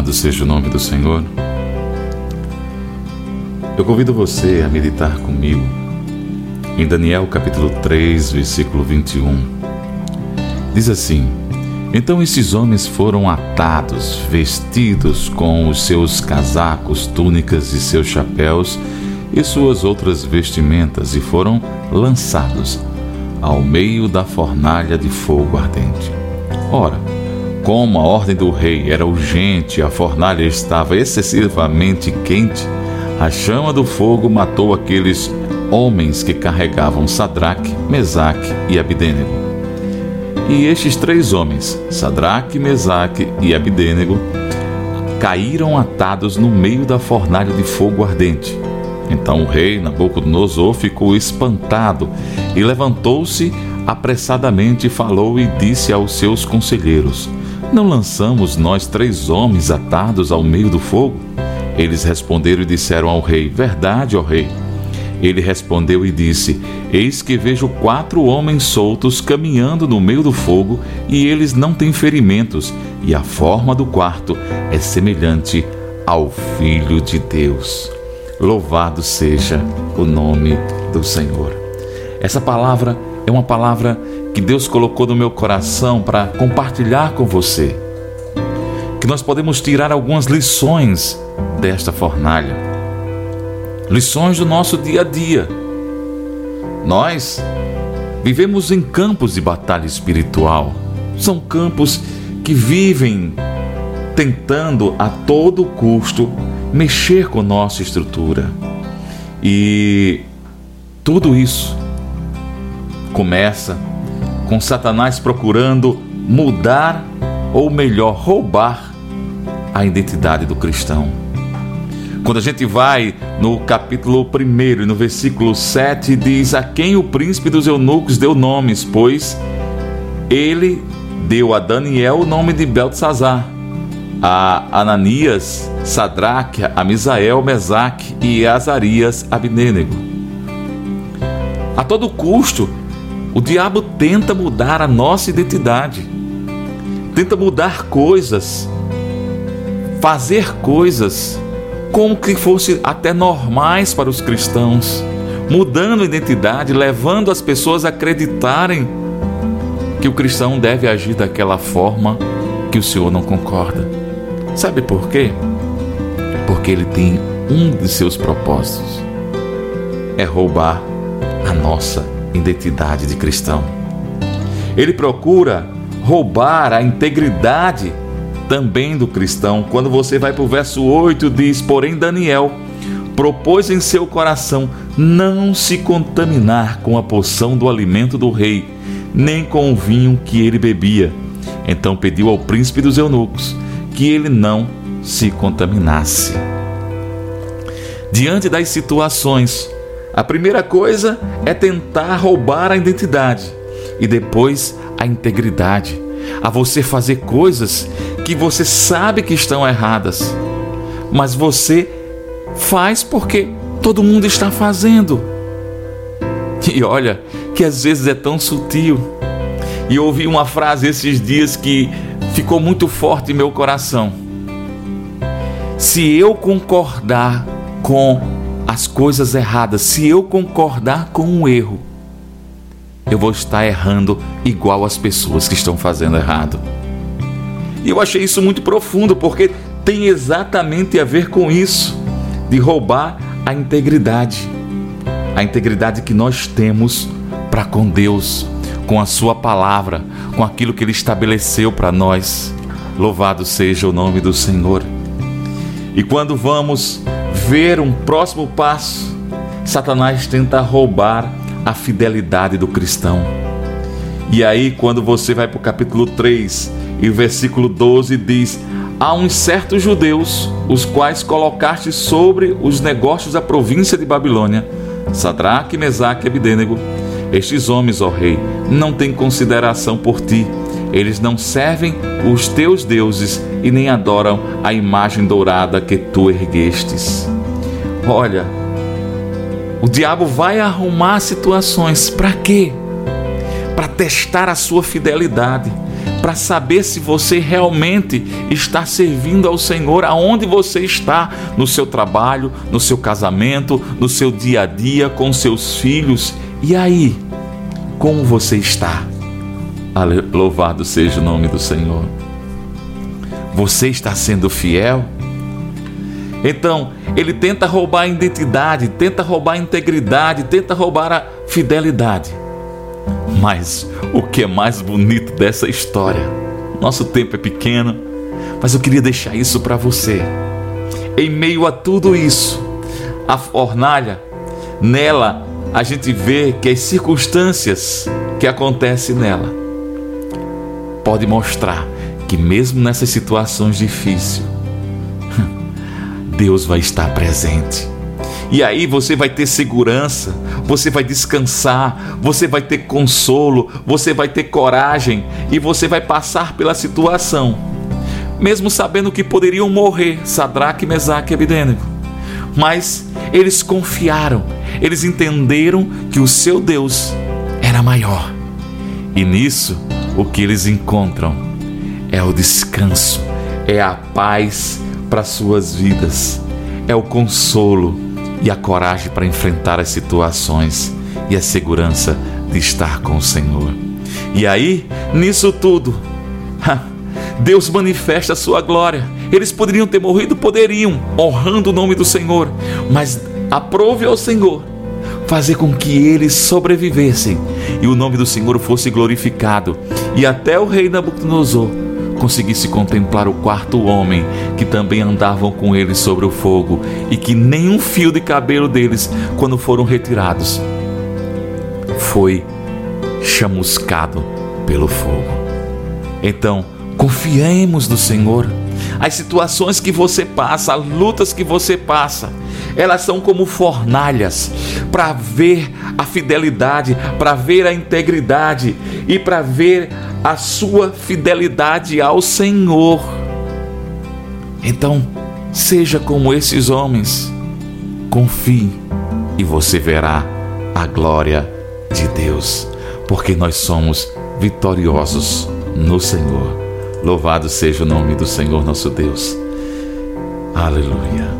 Louvado seja o nome do Senhor. Eu convido você a meditar comigo em Daniel capítulo 3, versículo 21. Diz assim: Então esses homens foram atados, vestidos com os seus casacos, túnicas e seus chapéus e suas outras vestimentas, e foram lançados ao meio da fornalha de fogo ardente. Ora, como a ordem do rei era urgente a fornalha estava excessivamente quente, a chama do fogo matou aqueles homens que carregavam Sadraque, Mesaque e Abidênego. E estes três homens, Sadraque, Mesaque e Abidênego, caíram atados no meio da fornalha de fogo ardente. Então o rei Nabucodonosor ficou espantado e levantou-se apressadamente, falou e disse aos seus conselheiros: não lançamos nós três homens atados ao meio do fogo? Eles responderam e disseram ao rei: Verdade, ó rei. Ele respondeu e disse: Eis que vejo quatro homens soltos caminhando no meio do fogo, e eles não têm ferimentos, e a forma do quarto é semelhante ao Filho de Deus. Louvado seja o nome do Senhor. Essa palavra é uma palavra que Deus colocou no meu coração para compartilhar com você. Que nós podemos tirar algumas lições desta fornalha. Lições do nosso dia a dia. Nós vivemos em campos de batalha espiritual. São campos que vivem tentando a todo custo mexer com nossa estrutura. E tudo isso começa com Satanás procurando mudar, ou melhor, roubar a identidade do cristão. Quando a gente vai no capítulo 1 e no versículo 7, diz: A quem o príncipe dos eunucos deu nomes, pois ele deu a Daniel o nome de Beltesazar, a Ananias, Sadraque, a Misael, Mesaque e Azarias, Abnênego. A todo custo, o diabo tenta mudar a nossa identidade, tenta mudar coisas, fazer coisas como que fosse até normais para os cristãos, mudando a identidade, levando as pessoas a acreditarem que o cristão deve agir daquela forma que o Senhor não concorda. Sabe por quê? Porque ele tem um de seus propósitos: é roubar a nossa identidade de cristão. Ele procura roubar a integridade também do cristão. Quando você vai para o verso 8, diz: Porém, Daniel propôs em seu coração não se contaminar com a poção do alimento do rei, nem com o vinho que ele bebia. Então pediu ao príncipe dos eunucos que ele não se contaminasse. Diante das situações a primeira coisa é tentar roubar a identidade e depois a integridade. a você fazer coisas que você sabe que estão erradas, mas você faz porque todo mundo está fazendo. E olha que às vezes é tão sutil. E ouvi uma frase esses dias que ficou muito forte em meu coração. Se eu concordar com as coisas erradas, se eu concordar com um erro, eu vou estar errando igual as pessoas que estão fazendo errado. E eu achei isso muito profundo, porque tem exatamente a ver com isso, de roubar a integridade. A integridade que nós temos para com Deus, com a Sua palavra, com aquilo que Ele estabeleceu para nós. Louvado seja o nome do Senhor. E quando vamos ver um próximo passo, Satanás tenta roubar a fidelidade do cristão. E aí, quando você vai para o capítulo 3 e o versículo 12 diz: Há uns certos judeus, os quais colocaste sobre os negócios da província de Babilônia, Sadraque, Mesaque e Abidênego. Estes homens, ó rei, não têm consideração por ti. Eles não servem os teus deuses e nem adoram a imagem dourada que tu erguestes. Olha, o diabo vai arrumar situações para quê? Para testar a sua fidelidade, para saber se você realmente está servindo ao Senhor aonde você está, no seu trabalho, no seu casamento, no seu dia a dia com seus filhos. E aí, como você está? Louvado seja o nome do Senhor. Você está sendo fiel? Então, ele tenta roubar a identidade, tenta roubar a integridade, tenta roubar a fidelidade. Mas o que é mais bonito dessa história? Nosso tempo é pequeno, mas eu queria deixar isso para você. Em meio a tudo isso, a fornalha, nela a gente vê que as circunstâncias que acontecem nela pode mostrar que mesmo nessas situações difíceis, Deus vai estar presente. E aí você vai ter segurança, você vai descansar, você vai ter consolo, você vai ter coragem e você vai passar pela situação, mesmo sabendo que poderiam morrer Sadraque, Mesaque e Abidênego. Mas eles confiaram, eles entenderam que o seu Deus era maior. E nisso, o que eles encontram é o descanso, é a paz para suas vidas. É o consolo e a coragem para enfrentar as situações e a segurança de estar com o Senhor. E aí, nisso tudo, Deus manifesta a sua glória. Eles poderiam ter morrido, poderiam, honrando o nome do Senhor, mas aprove ao Senhor fazer com que eles sobrevivessem e o nome do Senhor fosse glorificado. E até o rei Nabucodonosor conseguisse contemplar o quarto homem que também andavam com ele sobre o fogo e que nenhum fio de cabelo deles, quando foram retirados, foi chamuscado pelo fogo. Então, confiemos no Senhor. As situações que você passa, as lutas que você passa, elas são como fornalhas para ver a fidelidade, para ver a integridade e para ver a sua fidelidade ao Senhor. Então, seja como esses homens, confie e você verá a glória de Deus, porque nós somos vitoriosos no Senhor. Louvado seja o nome do Senhor nosso Deus. Aleluia.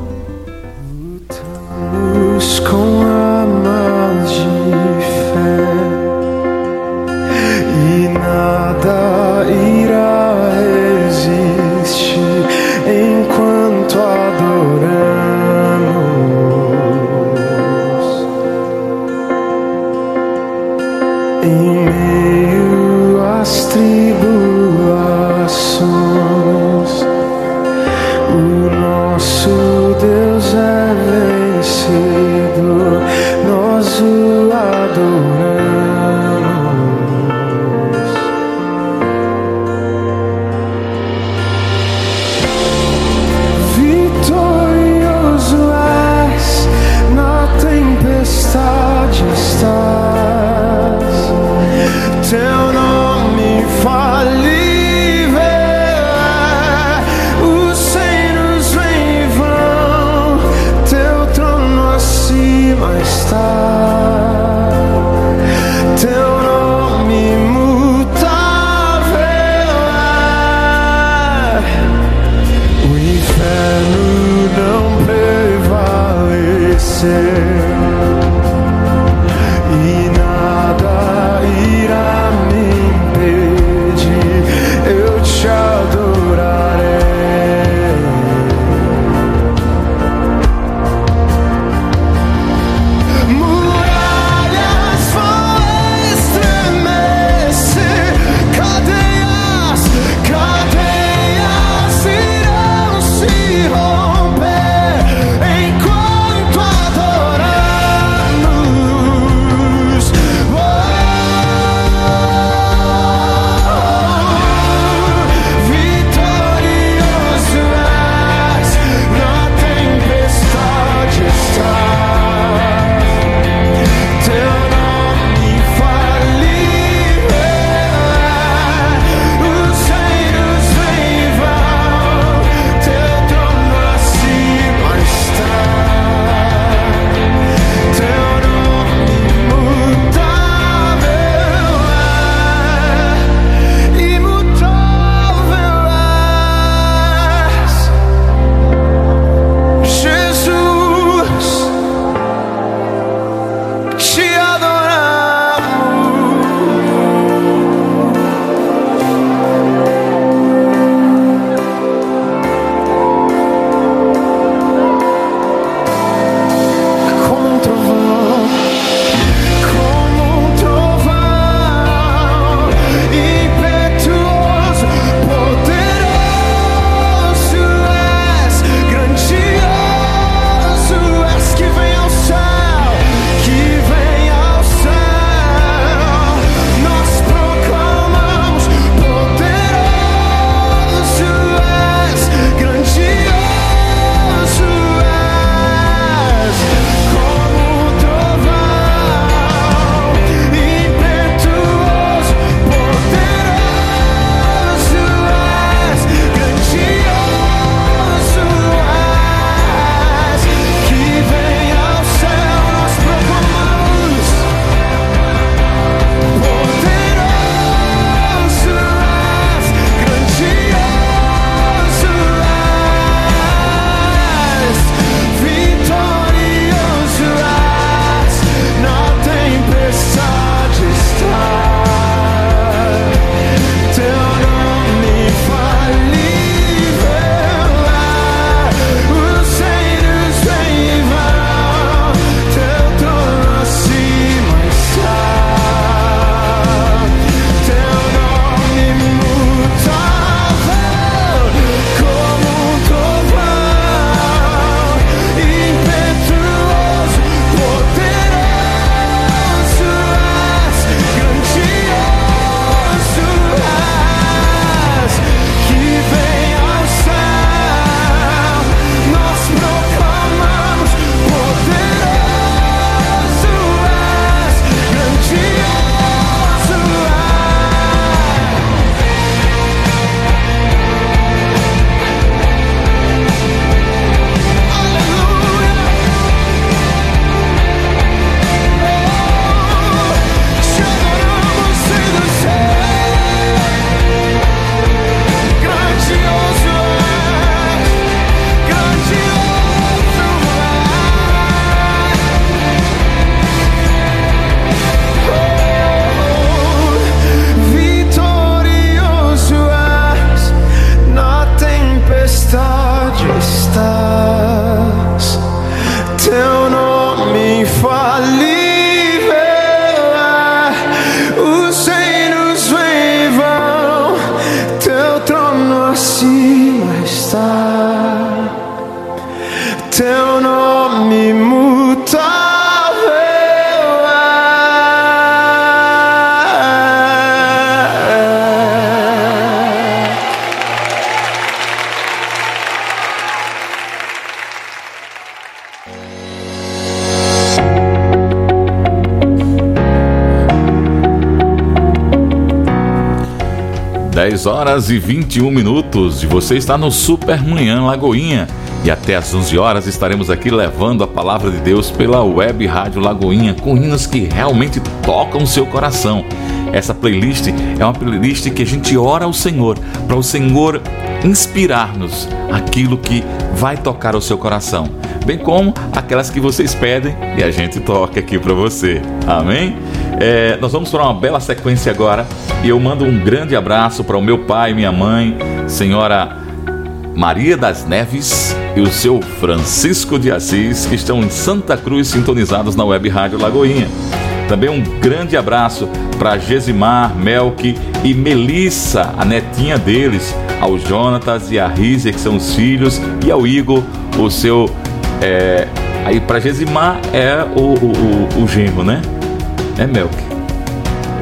Horas e 21 minutos e você está no Super Manhã Lagoinha. E até às 11 horas estaremos aqui levando a palavra de Deus pela web Rádio Lagoinha com hinos que realmente tocam o seu coração. Essa playlist é uma playlist que a gente ora ao Senhor, para o Senhor inspirar-nos aquilo que vai tocar o seu coração, bem como aquelas que vocês pedem e a gente toca aqui para você. Amém? É, nós vamos para uma bela sequência agora e eu mando um grande abraço para o meu pai minha mãe, senhora Maria das Neves e o seu Francisco de Assis, que estão em Santa Cruz sintonizados na Web Rádio Lagoinha. Também um grande abraço para Gesimar, Melk e Melissa, a netinha deles, ao Jonatas e a Rízia, que são os filhos, e ao Igor, o seu. É, aí para Gesimar é o, o, o, o genro, né? É Melk.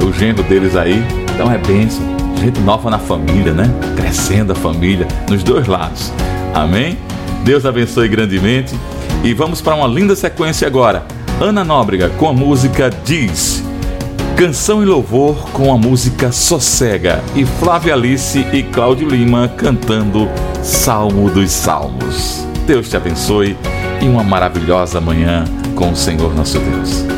O genro deles aí. Então é benção. Gente nova na família, né? Crescendo a família, nos dois lados. Amém? Deus abençoe grandemente. E vamos para uma linda sequência agora. Ana Nóbrega com a música Diz. Canção e louvor com a música Sossega. E Flávia Alice e Cláudio Lima cantando Salmo dos Salmos. Deus te abençoe e uma maravilhosa manhã com o Senhor nosso Deus.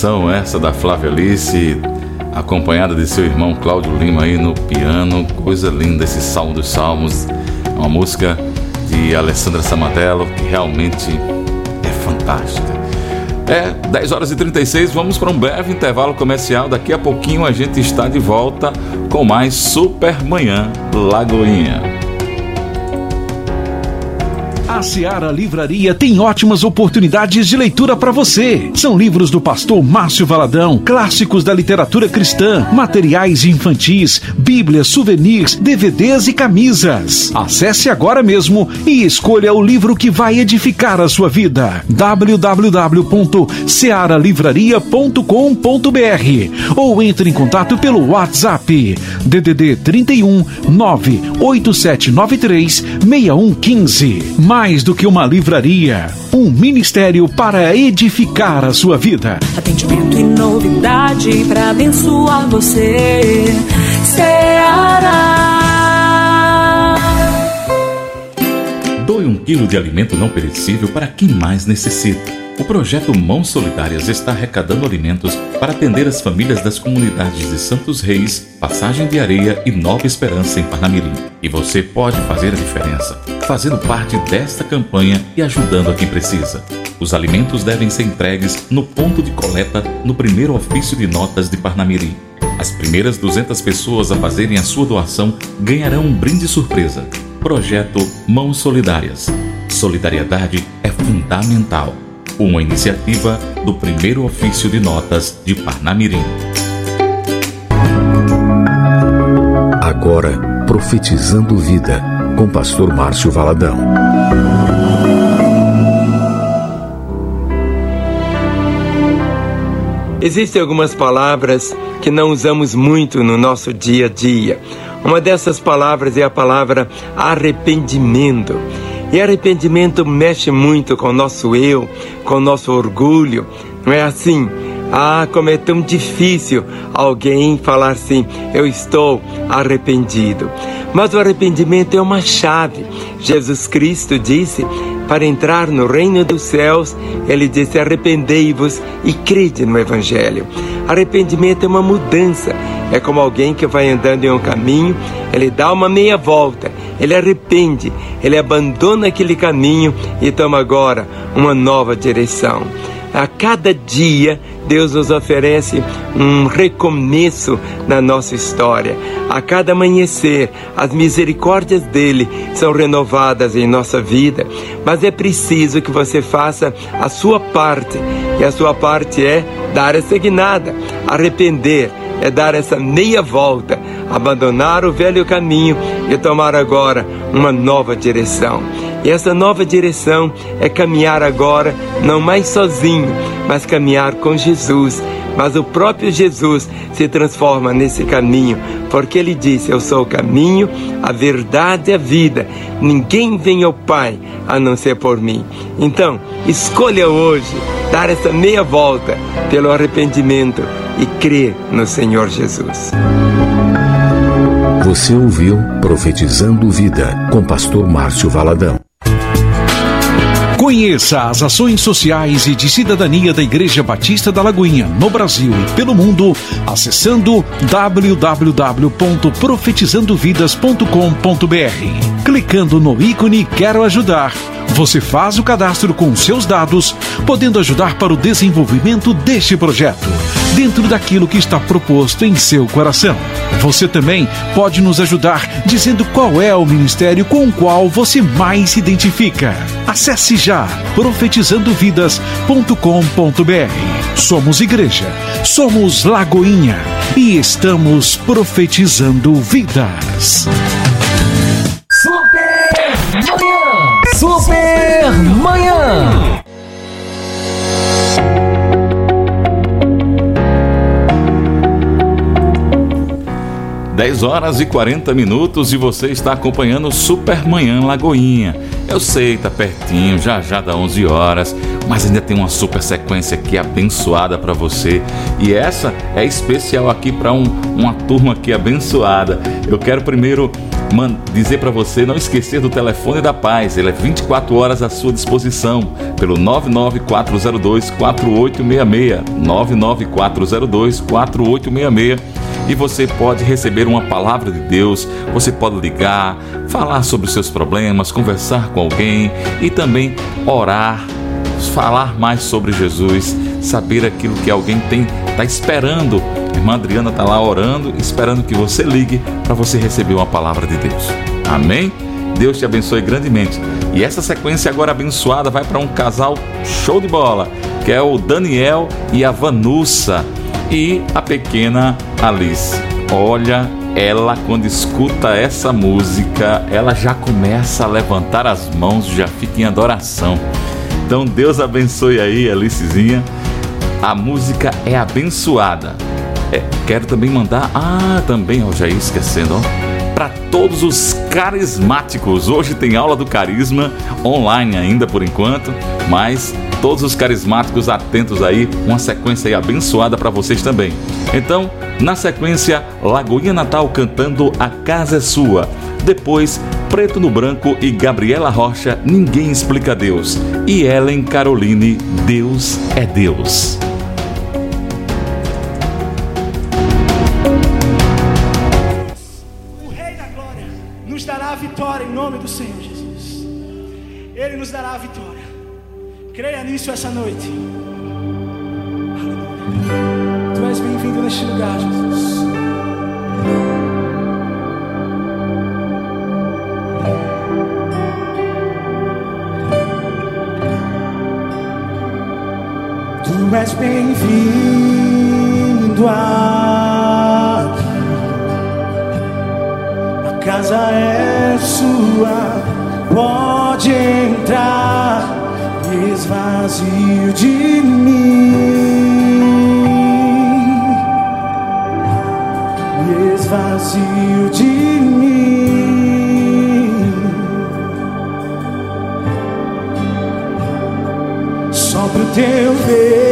Canção essa da Flávia Alice, acompanhada de seu irmão Cláudio Lima aí no piano. Coisa linda esse Salmo dos Salmos. Uma música de Alessandra Samadello que realmente é fantástica. É 10 horas e 36, vamos para um breve intervalo comercial. Daqui a pouquinho a gente está de volta com mais Super Manhã Lagoinha.
A Seara Livraria tem ótimas oportunidades de leitura para você. São livros do pastor Márcio Valadão, clássicos da literatura cristã, materiais infantis, bíblias, souvenirs, DVDs e camisas. Acesse agora mesmo e escolha o livro que vai edificar a sua vida. www.searalivraria.com.br ou entre em contato pelo WhatsApp DDD 31 98793 6115. Mais mais do que uma livraria, um ministério para edificar a sua vida.
Atendimento e novidade para abençoar você. Ceará.
Doe um quilo de alimento não perecível para quem mais necessita. O projeto Mãos Solidárias está arrecadando alimentos para atender as famílias das comunidades de Santos Reis, Passagem de Areia e Nova Esperança em Parnamirim. E você pode fazer a diferença, fazendo parte desta campanha e ajudando a quem precisa. Os alimentos devem ser entregues no ponto de coleta no primeiro ofício de notas de Parnamirim. As primeiras 200 pessoas a fazerem a sua doação ganharão um brinde surpresa. Projeto Mãos Solidárias. Solidariedade é fundamental uma iniciativa do primeiro ofício de notas de Parnamirim.
Agora, profetizando vida com pastor Márcio Valadão.
Existem algumas palavras que não usamos muito no nosso dia a dia. Uma dessas palavras é a palavra arrependimento. E arrependimento mexe muito com o nosso eu, com o nosso orgulho. Não é assim? Ah, como é tão difícil alguém falar assim: eu estou arrependido. Mas o arrependimento é uma chave. Jesus Cristo disse: para entrar no reino dos céus, ele disse: arrependei-vos e crede no Evangelho. Arrependimento é uma mudança. É como alguém que vai andando em um caminho, ele dá uma meia volta, ele arrepende, ele abandona aquele caminho e toma agora uma nova direção. A cada dia, Deus nos oferece um recomeço na nossa história. A cada amanhecer, as misericórdias dele são renovadas em nossa vida, mas é preciso que você faça a sua parte, e a sua parte é dar essa guinada, arrepender, é dar essa meia volta, abandonar o velho caminho e tomar agora uma nova direção. E essa nova direção é caminhar agora não mais sozinho, mas caminhar com Jesus. Mas o próprio Jesus se transforma nesse caminho, porque ele disse: Eu sou o caminho, a verdade e a vida. Ninguém vem ao Pai a não ser por mim. Então, escolha hoje dar essa meia volta pelo arrependimento e crer no Senhor Jesus.
Você ouviu Profetizando Vida com Pastor Márcio Valadão.
Conheça as ações sociais e de cidadania da Igreja Batista da Lagoinha, no Brasil e pelo mundo, acessando www.profetizandovidas.com.br. Clicando no ícone Quero Ajudar, você faz o cadastro com seus dados, podendo ajudar para o desenvolvimento deste projeto, dentro daquilo que está proposto em seu coração. Você também pode nos ajudar dizendo qual é o ministério com o qual você mais se identifica. Acesse já profetizandovidas.com.br. Somos igreja, somos Lagoinha e estamos profetizando vidas.
Super Manhã!
10 horas e 40 minutos e você está acompanhando Supermanhã Lagoinha. Eu sei, tá pertinho, já já dá 11 horas, mas ainda tem uma super sequência aqui abençoada para você. E essa é especial aqui para um, uma turma aqui abençoada. Eu quero primeiro dizer para você não esquecer do telefone da paz. Ele é 24 horas à sua disposição pelo 99402 4866. 99402 4866 e você pode receber uma palavra de Deus, você pode ligar, falar sobre os seus problemas, conversar com alguém e também orar, falar mais sobre Jesus, saber aquilo que alguém tem está esperando. A irmã Adriana está lá orando, esperando que você ligue para você receber uma palavra de Deus. Amém? Deus te abençoe grandemente. E essa sequência agora abençoada vai para um casal show de bola, que é o Daniel e a Vanussa e a pequena Alice. Olha, ela quando escuta essa música, ela já começa a levantar as mãos, já fica em adoração. Então Deus abençoe aí, Alicezinha. A música é abençoada. É, quero também mandar, ah, também, ó, já ia esquecendo, ó para todos os carismáticos. Hoje tem aula do carisma online ainda por enquanto, mas todos os carismáticos atentos aí, uma sequência aí abençoada para vocês também. Então, na sequência, Lagoinha Natal cantando A Casa é Sua. Depois, Preto no Branco e Gabriela Rocha, Ninguém Explica Deus. E Ellen Caroline, Deus é Deus.
nos dará a vitória. Creia nisso essa noite. Aleluia. Tu és bem-vindo neste lugar, Jesus. Tu és bem-vindo a A casa é sua Pode entrar e esvazio de mim e esvazio de mim só pro teu ver.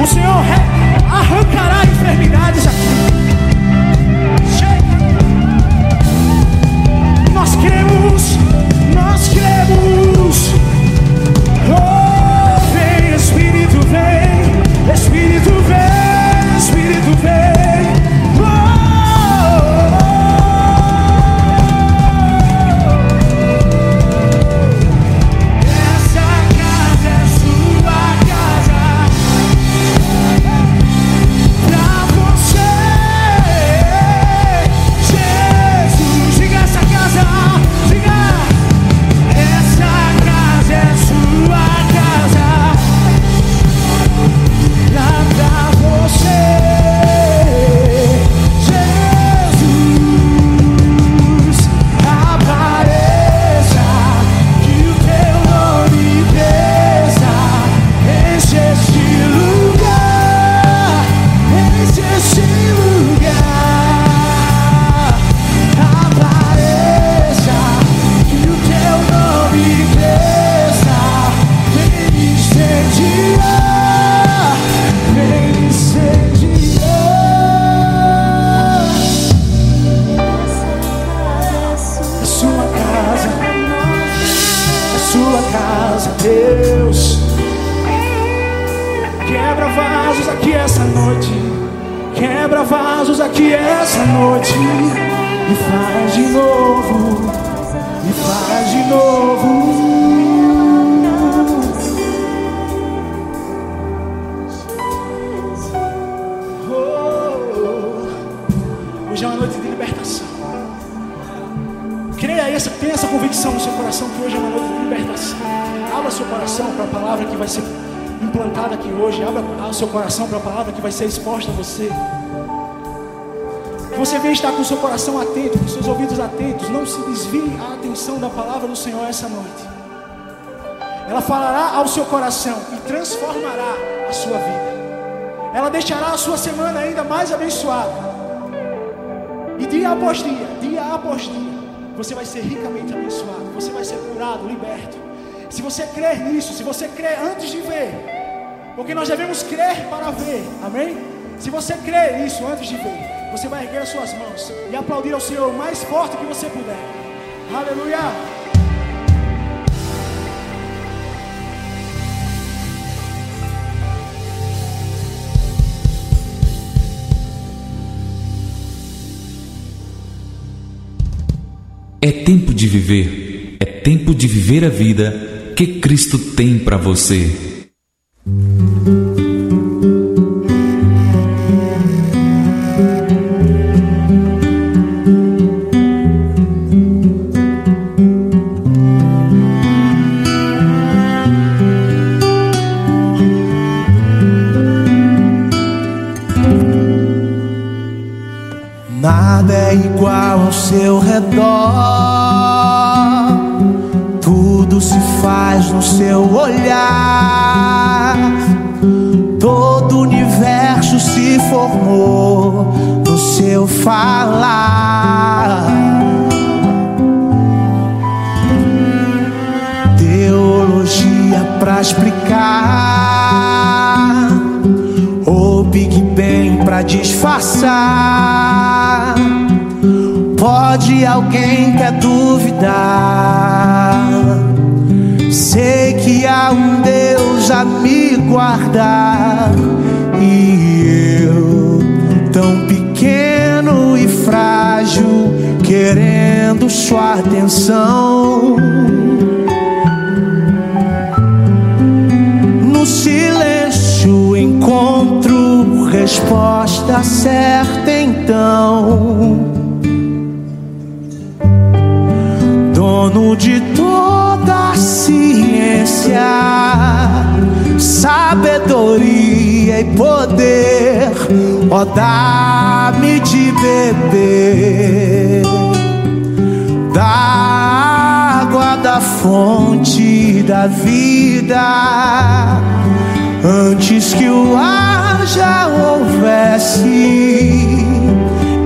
O Senhor arrancará enfermidades aqui. Nós cremos, ser exposta a você. Você venha estar com seu coração atento, com seus ouvidos atentos. Não se desvie a atenção da palavra do Senhor essa noite. Ela falará ao seu coração e transformará a sua vida. Ela deixará a sua semana ainda mais abençoada. E dia após dia, dia após dia, você vai ser ricamente abençoado. Você vai ser curado, liberto. Se você crer nisso, se você crer antes de ver, porque nós devemos crer para ver. Amém? Se você crer isso antes de ver, você vai erguer as suas mãos e aplaudir ao Senhor o mais forte que você puder. Aleluia!
É tempo de viver, é tempo de viver a vida que Cristo tem para você.
Redor. Tudo se faz no seu olhar. Todo universo se formou no seu falar. Teologia pra explicar. Ou Big Bang pra disfarçar. Pode de alguém quer duvidar. Sei que há um Deus a me guardar e eu, tão pequeno e
frágil, querendo sua atenção. No silêncio encontro resposta certa então.
dono de toda a ciência, sabedoria e poder, ó, dá-me de beber da água da fonte da vida, antes que o ar já houvesse,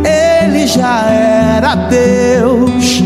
ele já era Deus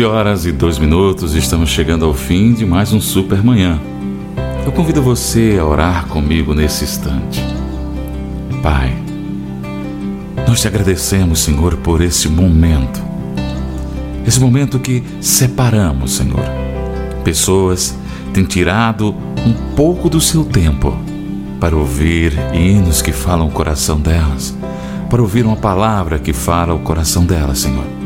11 horas e 2 minutos, estamos chegando ao fim de mais um Super Manhã. Eu convido você a orar comigo nesse instante. Pai, nós te agradecemos, Senhor, por esse momento. Esse momento que separamos, Senhor. Pessoas têm tirado um pouco do seu tempo para ouvir hinos que falam o coração delas, para ouvir uma palavra que fala o coração delas, Senhor.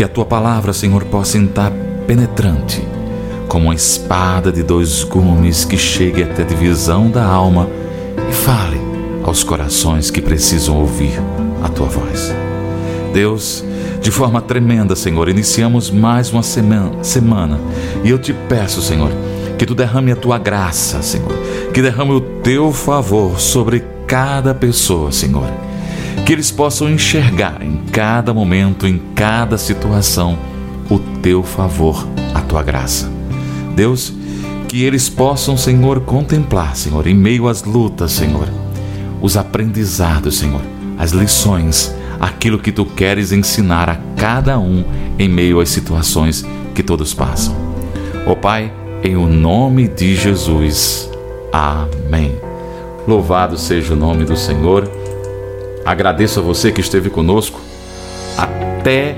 Que a tua palavra, Senhor, possa entrar penetrante, como uma espada de dois gumes que chegue até a divisão da alma e fale aos corações que precisam ouvir a tua voz. Deus, de forma tremenda, Senhor, iniciamos mais uma semana, semana. E eu te peço, Senhor, que tu derrame a tua graça, Senhor, que derrame o teu favor sobre cada pessoa, Senhor que eles possam enxergar em cada momento, em cada situação, o teu favor, a tua graça. Deus, que eles possam, Senhor, contemplar, Senhor, em meio às lutas, Senhor, os aprendizados, Senhor, as lições, aquilo que tu queres ensinar a cada um em meio às situações que todos passam. Ó Pai, em o nome de Jesus. Amém. Louvado seja o nome do Senhor. Agradeço a você que esteve conosco até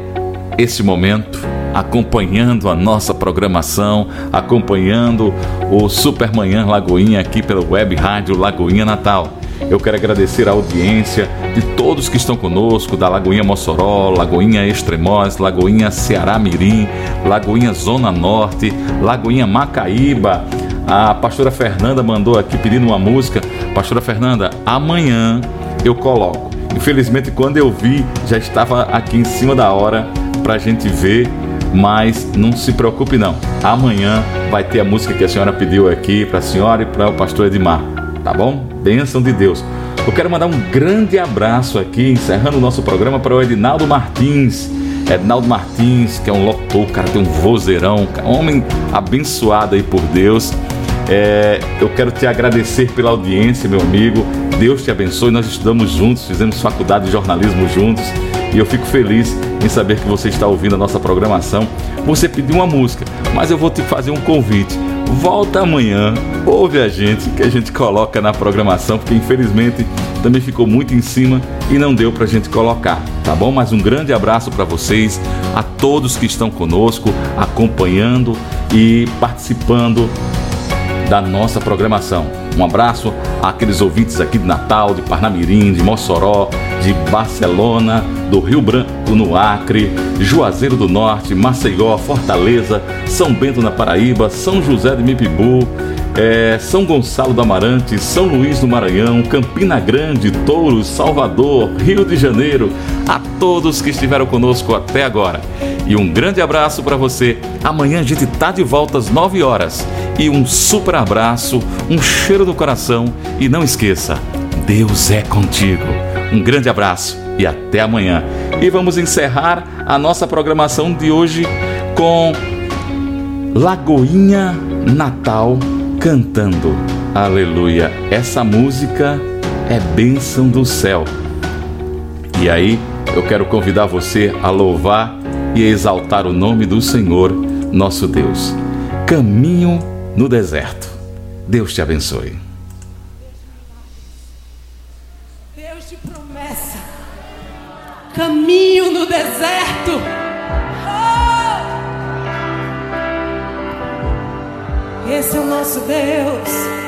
esse momento, acompanhando a nossa programação, acompanhando o Supermanhã Lagoinha aqui pela Web Rádio Lagoinha Natal. Eu quero agradecer a audiência de todos que estão conosco, da Lagoinha Mossoró, Lagoinha Extremós, Lagoinha Ceará Mirim, Lagoinha Zona Norte, Lagoinha Macaíba. A pastora Fernanda mandou aqui pedindo uma música. Pastora Fernanda, amanhã eu coloco. Infelizmente, quando eu vi, já estava aqui em cima da hora para a gente ver, mas não se preocupe não. Amanhã vai ter a música que a senhora pediu aqui para a senhora e para o pastor Edmar, tá bom? Bênção de Deus. Eu quero mandar um grande abraço aqui, encerrando o nosso programa, para o Edinaldo Martins. Edinaldo Martins, que é um locutor, cara, tem um vozeirão, homem abençoado aí por Deus. É, eu quero te agradecer pela audiência, meu amigo. Deus te abençoe. Nós estudamos juntos, fizemos faculdade de jornalismo juntos e eu fico feliz em saber que você está ouvindo a nossa programação. Você pediu uma música, mas eu vou te fazer um convite. Volta amanhã, ouve a gente, que a gente coloca na programação, porque infelizmente também ficou muito em cima e não deu para a gente colocar, tá bom? Mas um grande abraço para vocês, a todos que estão conosco, acompanhando e participando da nossa programação. Um abraço àqueles ouvintes aqui de Natal, de Parnamirim, de Mossoró, de Barcelona, do Rio Branco no Acre, Juazeiro do Norte, Maceió, Fortaleza, São Bento na Paraíba, São José de Mipibu, é, São Gonçalo do Amarante, São Luís do Maranhão, Campina Grande, Touros, Salvador, Rio de Janeiro, a todos que estiveram conosco até agora. E um grande abraço para você. Amanhã a gente tá de volta às 9 horas. E um super abraço, um cheiro do coração e não esqueça, Deus é contigo. Um grande abraço e até amanhã. E vamos encerrar a nossa programação de hoje com Lagoinha Natal cantando. Aleluia. Essa música é bênção do céu. E aí, eu quero convidar você a louvar e exaltar o nome do Senhor, nosso Deus. Caminho no deserto. Deus te abençoe.
Deus de promessa. Caminho no deserto. Oh! Esse é o nosso Deus.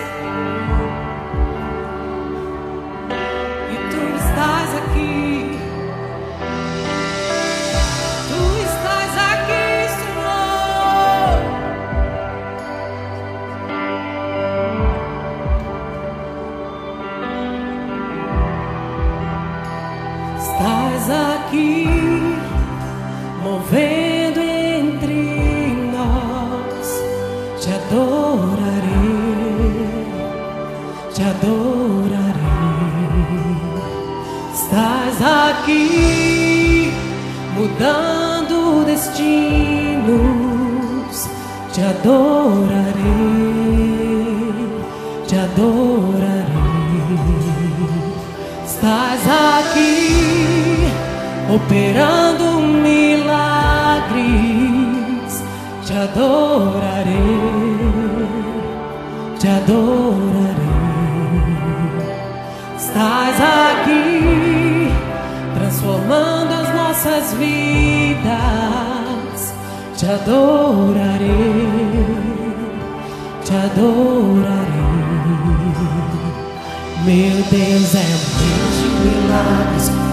Estás aqui, movendo entre nós. Te adorarei, te adorarei. Estás aqui, mudando destinos. Te adorarei, te adorarei. Estás aqui operando milagres. Te adorarei, te adorarei. Estás aqui transformando as nossas vidas. Te adorarei, te adorarei. Meu Deus é um Deus de milagres,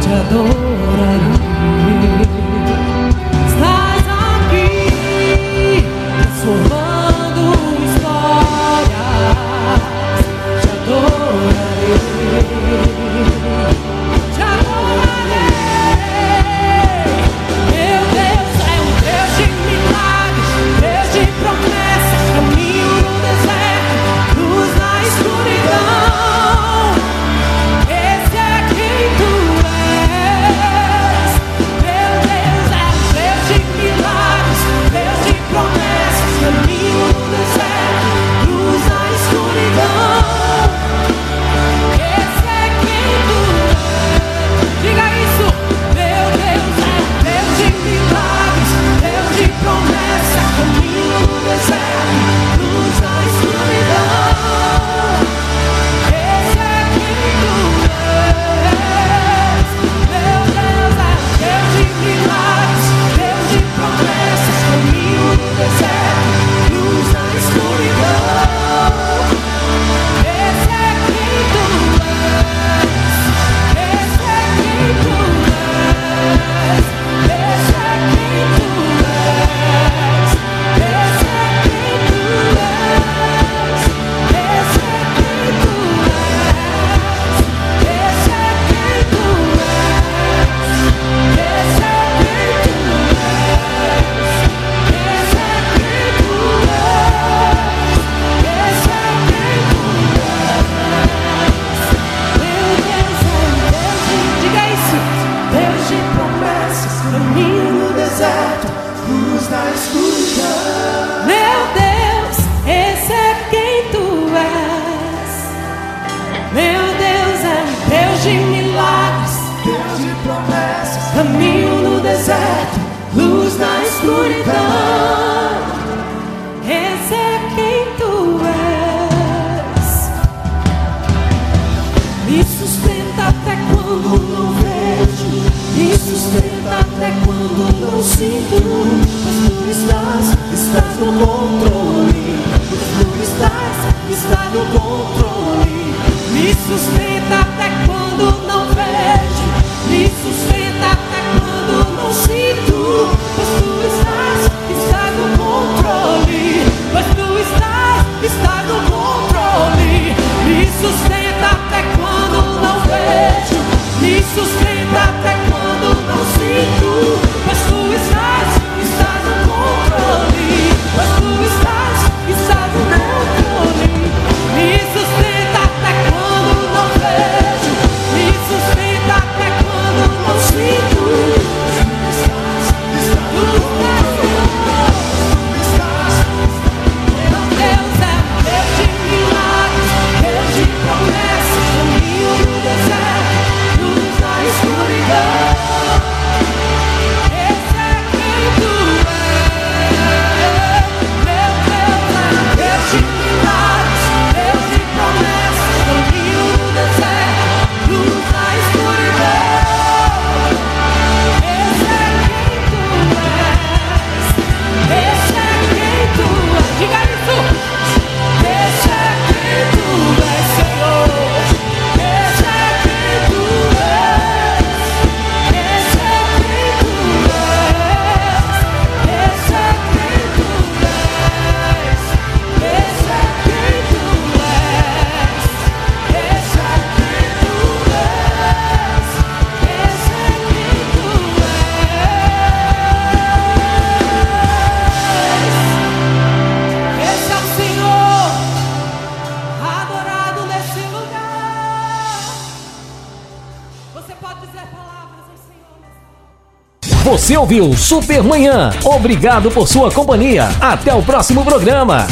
자도라는
Você ouviu Supermanhã. Obrigado por sua companhia. Até o próximo programa.